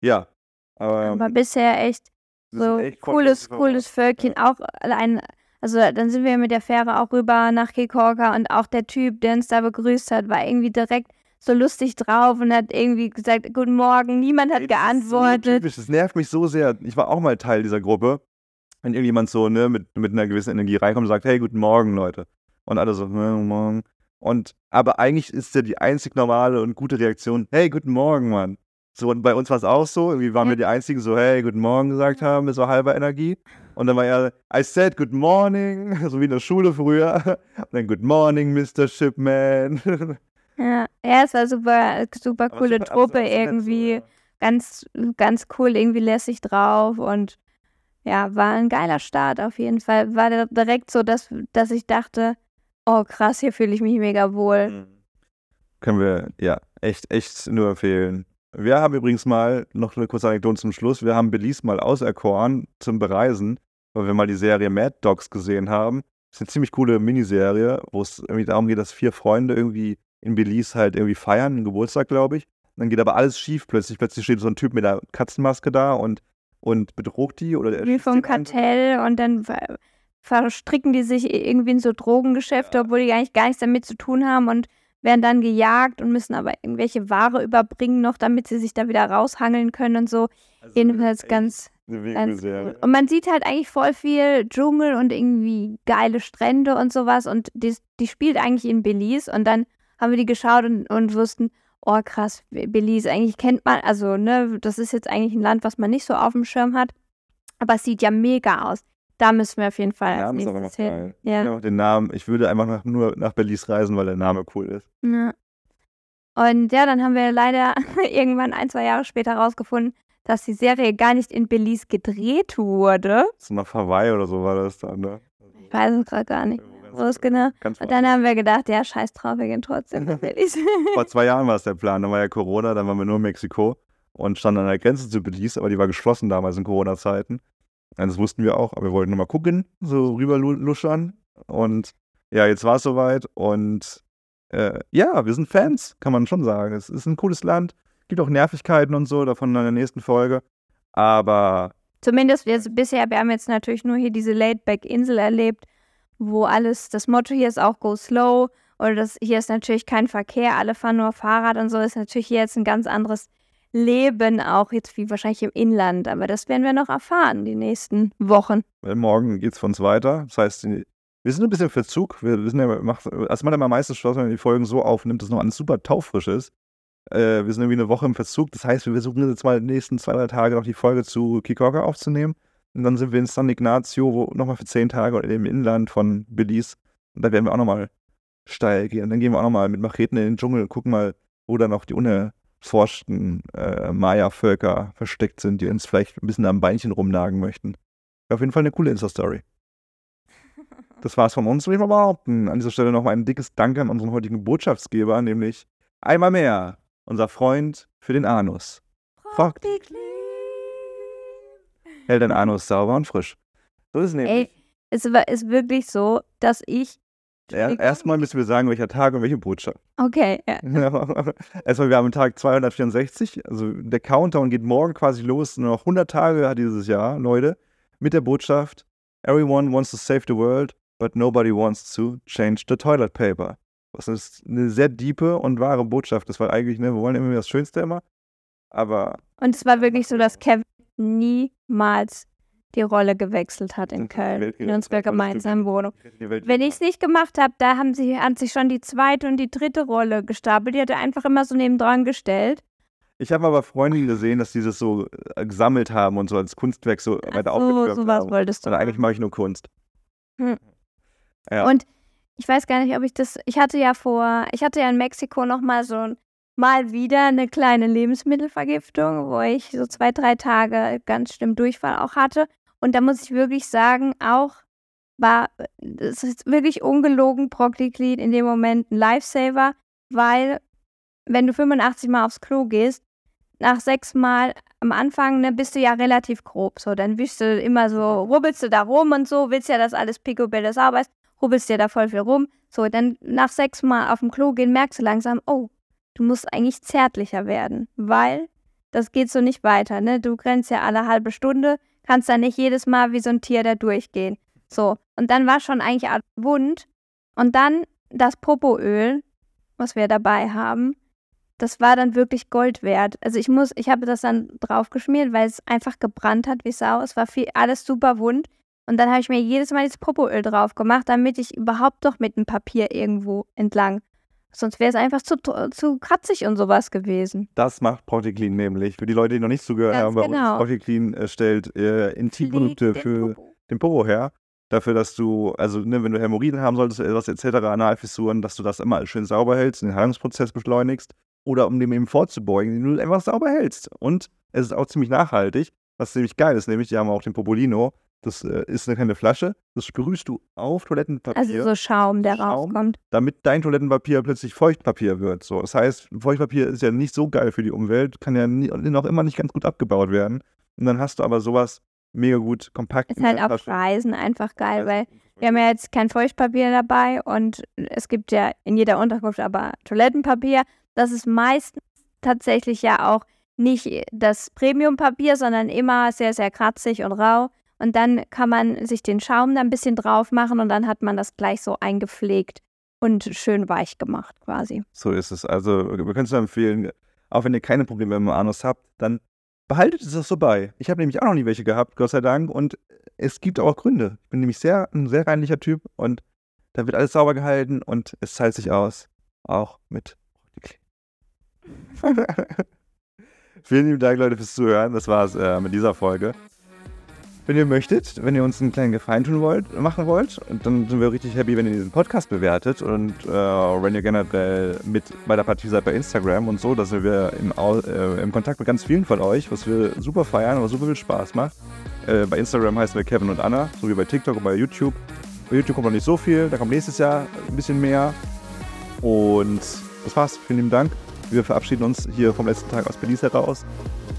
Ja. Aber, aber bisher echt so echt cooles, cooles Völkchen. Ja. Auch allein also dann sind wir mit der Fähre auch rüber nach Kekorka und auch der Typ, der uns da begrüßt hat, war irgendwie direkt so lustig drauf und hat irgendwie gesagt, guten Morgen, niemand hat das geantwortet. So typisch, das nervt mich so sehr. Ich war auch mal Teil dieser Gruppe. Wenn irgendjemand so ne, mit, mit einer gewissen Energie reinkommt und sagt, hey, guten Morgen, Leute. Und alle so, guten Morgen. Und, aber eigentlich ist ja die einzig normale und gute Reaktion, hey, guten Morgen, Mann. So, und bei uns war es auch so. Irgendwie waren wir die Einzigen, so, hey, guten Morgen gesagt haben, mit so halber Energie. Und dann war er, I said good morning, so wie in der Schule früher. Und dann good morning, Mr. Shipman. Ja, ja es war super, super coole super, Truppe irgendwie. Ja. Ganz, ganz cool, irgendwie lässig drauf und ja, war ein geiler Start auf jeden Fall. War direkt so, dass, dass ich dachte, oh krass, hier fühle ich mich mega wohl. Mhm. Können wir, ja, echt, echt nur empfehlen. Wir haben übrigens mal, noch eine kurze Anekdote zum Schluss, wir haben Belize mal auserkoren zum Bereisen, weil wir mal die Serie Mad Dogs gesehen haben. Das ist eine ziemlich coole Miniserie, wo es irgendwie darum geht, dass vier Freunde irgendwie in Belize halt irgendwie feiern, einen Geburtstag, glaube ich. Dann geht aber alles schief plötzlich. Plötzlich steht so ein Typ mit der Katzenmaske da und, und bedroht die. Oder Wie vom Kartell und dann verstricken die sich irgendwie in so Drogengeschäfte, ja. obwohl die eigentlich gar nichts damit zu tun haben und werden dann gejagt und müssen aber irgendwelche Ware überbringen noch, damit sie sich da wieder raushangeln können und so. Also Jedenfalls ganz, ganz cool. Und man sieht halt eigentlich voll viel Dschungel und irgendwie geile Strände und sowas und die, die spielt eigentlich in Belize und dann haben wir die geschaut und, und wussten, oh krass, Belize, eigentlich kennt man, also ne, das ist jetzt eigentlich ein Land, was man nicht so auf dem Schirm hat, aber es sieht ja mega aus. Da müssen wir auf jeden Fall. Der Name ist aber noch geil. Ja. Ich den Namen. Ich würde einfach nach, nur nach Belize reisen, weil der Name cool ist. Ja. Und ja, dann haben wir leider irgendwann ein, zwei Jahre später herausgefunden, dass die Serie gar nicht in Belize gedreht wurde. So nach Hawaii oder so war das dann, ne? Ich weiß es gerade gar nicht. Wo ist genau? Und dann haben wir gedacht, ja, scheiß drauf, wir gehen trotzdem nach Belize. Vor zwei Jahren war es der Plan. Dann war ja Corona, dann waren wir nur in Mexiko. und standen an der Grenze zu Belize, aber die war geschlossen damals in Corona-Zeiten. Das wussten wir auch, aber wir wollten nochmal gucken, so rüber luschern. Und ja, jetzt war es soweit und äh, ja, wir sind Fans, kann man schon sagen. Es ist ein cooles Land, gibt auch Nervigkeiten und so, davon in der nächsten Folge. Aber. Zumindest wir bisher, wir haben jetzt natürlich nur hier diese Laid-Back-Insel erlebt, wo alles, das Motto hier ist auch Go Slow. Oder das, hier ist natürlich kein Verkehr, alle fahren nur Fahrrad und so, ist natürlich hier jetzt ein ganz anderes Leben, auch jetzt wie wahrscheinlich im Inland. Aber das werden wir noch erfahren, die nächsten Wochen. Weil morgen geht es von uns weiter. Das heißt, wir sind ein bisschen Verzug. Wir, sind ja, macht, also man hat immer meistens Spaß, wenn man die Folgen so aufnimmt, dass noch alles super taufrisch ist. Äh, wir sind irgendwie eine Woche im Verzug. Das heißt, wir versuchen jetzt mal die nächsten zwei, drei Tage noch die Folge zu Kikoka aufzunehmen. Und dann sind wir in San Ignacio, wo nochmal für zehn Tage im Inland von Belize. Und da werden wir auch nochmal steil gehen. Und dann gehen wir auch nochmal mit Macheten in den Dschungel und gucken mal, wo da noch die unerforschten äh, Maya-Völker versteckt sind, die uns vielleicht ein bisschen am Beinchen rumnagen möchten. Auf jeden Fall eine coole Insta-Story. Das war's von uns, würde ich mal behaupten. An dieser Stelle nochmal ein dickes Dank an unseren heutigen Botschaftsgeber, nämlich einmal mehr unser Freund für den Anus. Fragt. Hält den Anus sauber und frisch. So ist es nämlich. Ey, es ist wirklich so, dass ich. Ja, erstmal müssen wir sagen, welcher Tag und welche Botschaft. Okay, ja. erstmal, wir haben Tag 264. Also der Countdown geht morgen quasi los. Nur noch 100 Tage hat dieses Jahr, Leute. Mit der Botschaft: Everyone wants to save the world, but nobody wants to change the toilet paper. Was ist eine sehr diepe und wahre Botschaft ist, weil eigentlich, ne, wir wollen immer das Schönste immer, aber. Und es war wirklich so, dass Kevin niemals die Rolle gewechselt hat in Köln, in unserer gemeinsamen Wohnung. Wenn ich es nicht gemacht habe, da haben sie, hat sich schon die zweite und die dritte Rolle gestapelt. Die hat er einfach immer so nebendran gestellt. Ich habe aber Freundinnen gesehen, dass die das so äh, gesammelt haben und so als Kunstwerk so weiter so, aufgeführt so was wolltest du. Und eigentlich mache ich nur Kunst. Hm. Ja. Und ich weiß gar nicht, ob ich das. Ich hatte ja vor, ich hatte ja in Mexiko nochmal so mal wieder eine kleine Lebensmittelvergiftung, wo ich so zwei, drei Tage ganz schlimm Durchfall auch hatte. Und da muss ich wirklich sagen, auch war es ist wirklich ungelogen Procliclid in dem Moment ein Lifesaver, weil wenn du 85 Mal aufs Klo gehst, nach sechs Mal am Anfang ne, bist du ja relativ grob. So, dann wischst du immer so, rubbelst du da rum und so, willst ja, dass alles picobello sauber ist, rubbelst dir da voll viel rum. So, dann nach sechs Mal auf dem Klo gehen, merkst du langsam, oh, du musst eigentlich zärtlicher werden, weil das geht so nicht weiter. Ne? Du grenzt ja alle halbe Stunde, kannst da nicht jedes Mal wie so ein Tier da durchgehen. So, und dann war schon eigentlich wund. Und dann das Popoöl, was wir dabei haben, das war dann wirklich Gold wert. Also ich muss, ich habe das dann draufgeschmiert, weil es einfach gebrannt hat wie Sau. Es war viel, alles super wund. Und dann habe ich mir jedes Mal dieses Popoöl drauf gemacht, damit ich überhaupt doch mit dem Papier irgendwo entlang. Sonst wäre es einfach zu, zu kratzig und sowas gewesen. Das macht Porticlean nämlich. Für die Leute, die noch nicht zugehört Ganz haben, bei genau. uns Porticlean äh, stellt äh, Intimprodukte für Popo. den Popo her. Dafür, dass du, also ne, wenn du Hämorrhoiden haben solltest, etwas etc., Analfissuren, dass du das immer schön sauber hältst, den Heilungsprozess beschleunigst oder um dem eben vorzubeugen, den du einfach sauber hältst. Und es ist auch ziemlich nachhaltig, was ziemlich geil ist, nämlich die haben auch den Popolino. Das äh, ist eine kleine Flasche, das sprühst du auf Toilettenpapier. Also so Schaum, der Schaum, rauskommt. Damit dein Toilettenpapier plötzlich Feuchtpapier wird. So, das heißt, Feuchtpapier ist ja nicht so geil für die Umwelt, kann ja nie, noch immer nicht ganz gut abgebaut werden. Und dann hast du aber sowas mega gut kompakt. Ist halt auf Reisen einfach geil, weil wir haben ja jetzt kein Feuchtpapier dabei und es gibt ja in jeder Unterkunft aber Toilettenpapier das ist meistens tatsächlich ja auch nicht das Premium-Papier, sondern immer sehr, sehr kratzig und rau. Und dann kann man sich den Schaum da ein bisschen drauf machen und dann hat man das gleich so eingepflegt und schön weich gemacht quasi. So ist es. Also wir können es nur empfehlen, auch wenn ihr keine Probleme mit dem Anus habt, dann behaltet es das so bei. Ich habe nämlich auch noch nie welche gehabt, Gott sei Dank. Und es gibt auch Gründe. Ich bin nämlich sehr, ein sehr reinlicher Typ und da wird alles sauber gehalten und es zahlt sich aus. Auch mit Vielen lieben Dank, Leute, fürs Zuhören. Das war's äh, mit dieser Folge. Wenn ihr möchtet, wenn ihr uns einen kleinen Gefallen tun wollt, machen wollt, dann sind wir richtig happy, wenn ihr diesen Podcast bewertet und äh, wenn ihr generell mit bei der Partie seid bei Instagram und so, dass wir im, äh, im Kontakt mit ganz vielen von euch, was wir super feiern, was super viel Spaß macht. Äh, bei Instagram heißen wir Kevin und Anna, so wie bei TikTok und bei YouTube. Bei YouTube kommt noch nicht so viel, da kommt nächstes Jahr ein bisschen mehr. Und das war's. Vielen lieben Dank Wir verabschieden uns hier vom letzten Tag aus Belize heraus.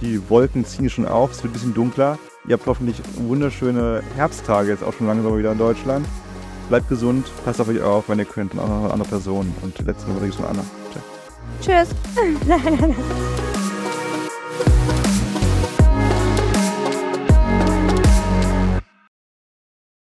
Die Wolken ziehen schon auf, es wird ein bisschen dunkler. Ihr habt hoffentlich wunderschöne Herbsttage jetzt auch schon langsam wieder in Deutschland. Bleibt gesund, passt auf euch auf, wenn ihr könnt, und auch noch andere Person. Und die letzte Nummer ist von Anna. Tschüss. Tschüss.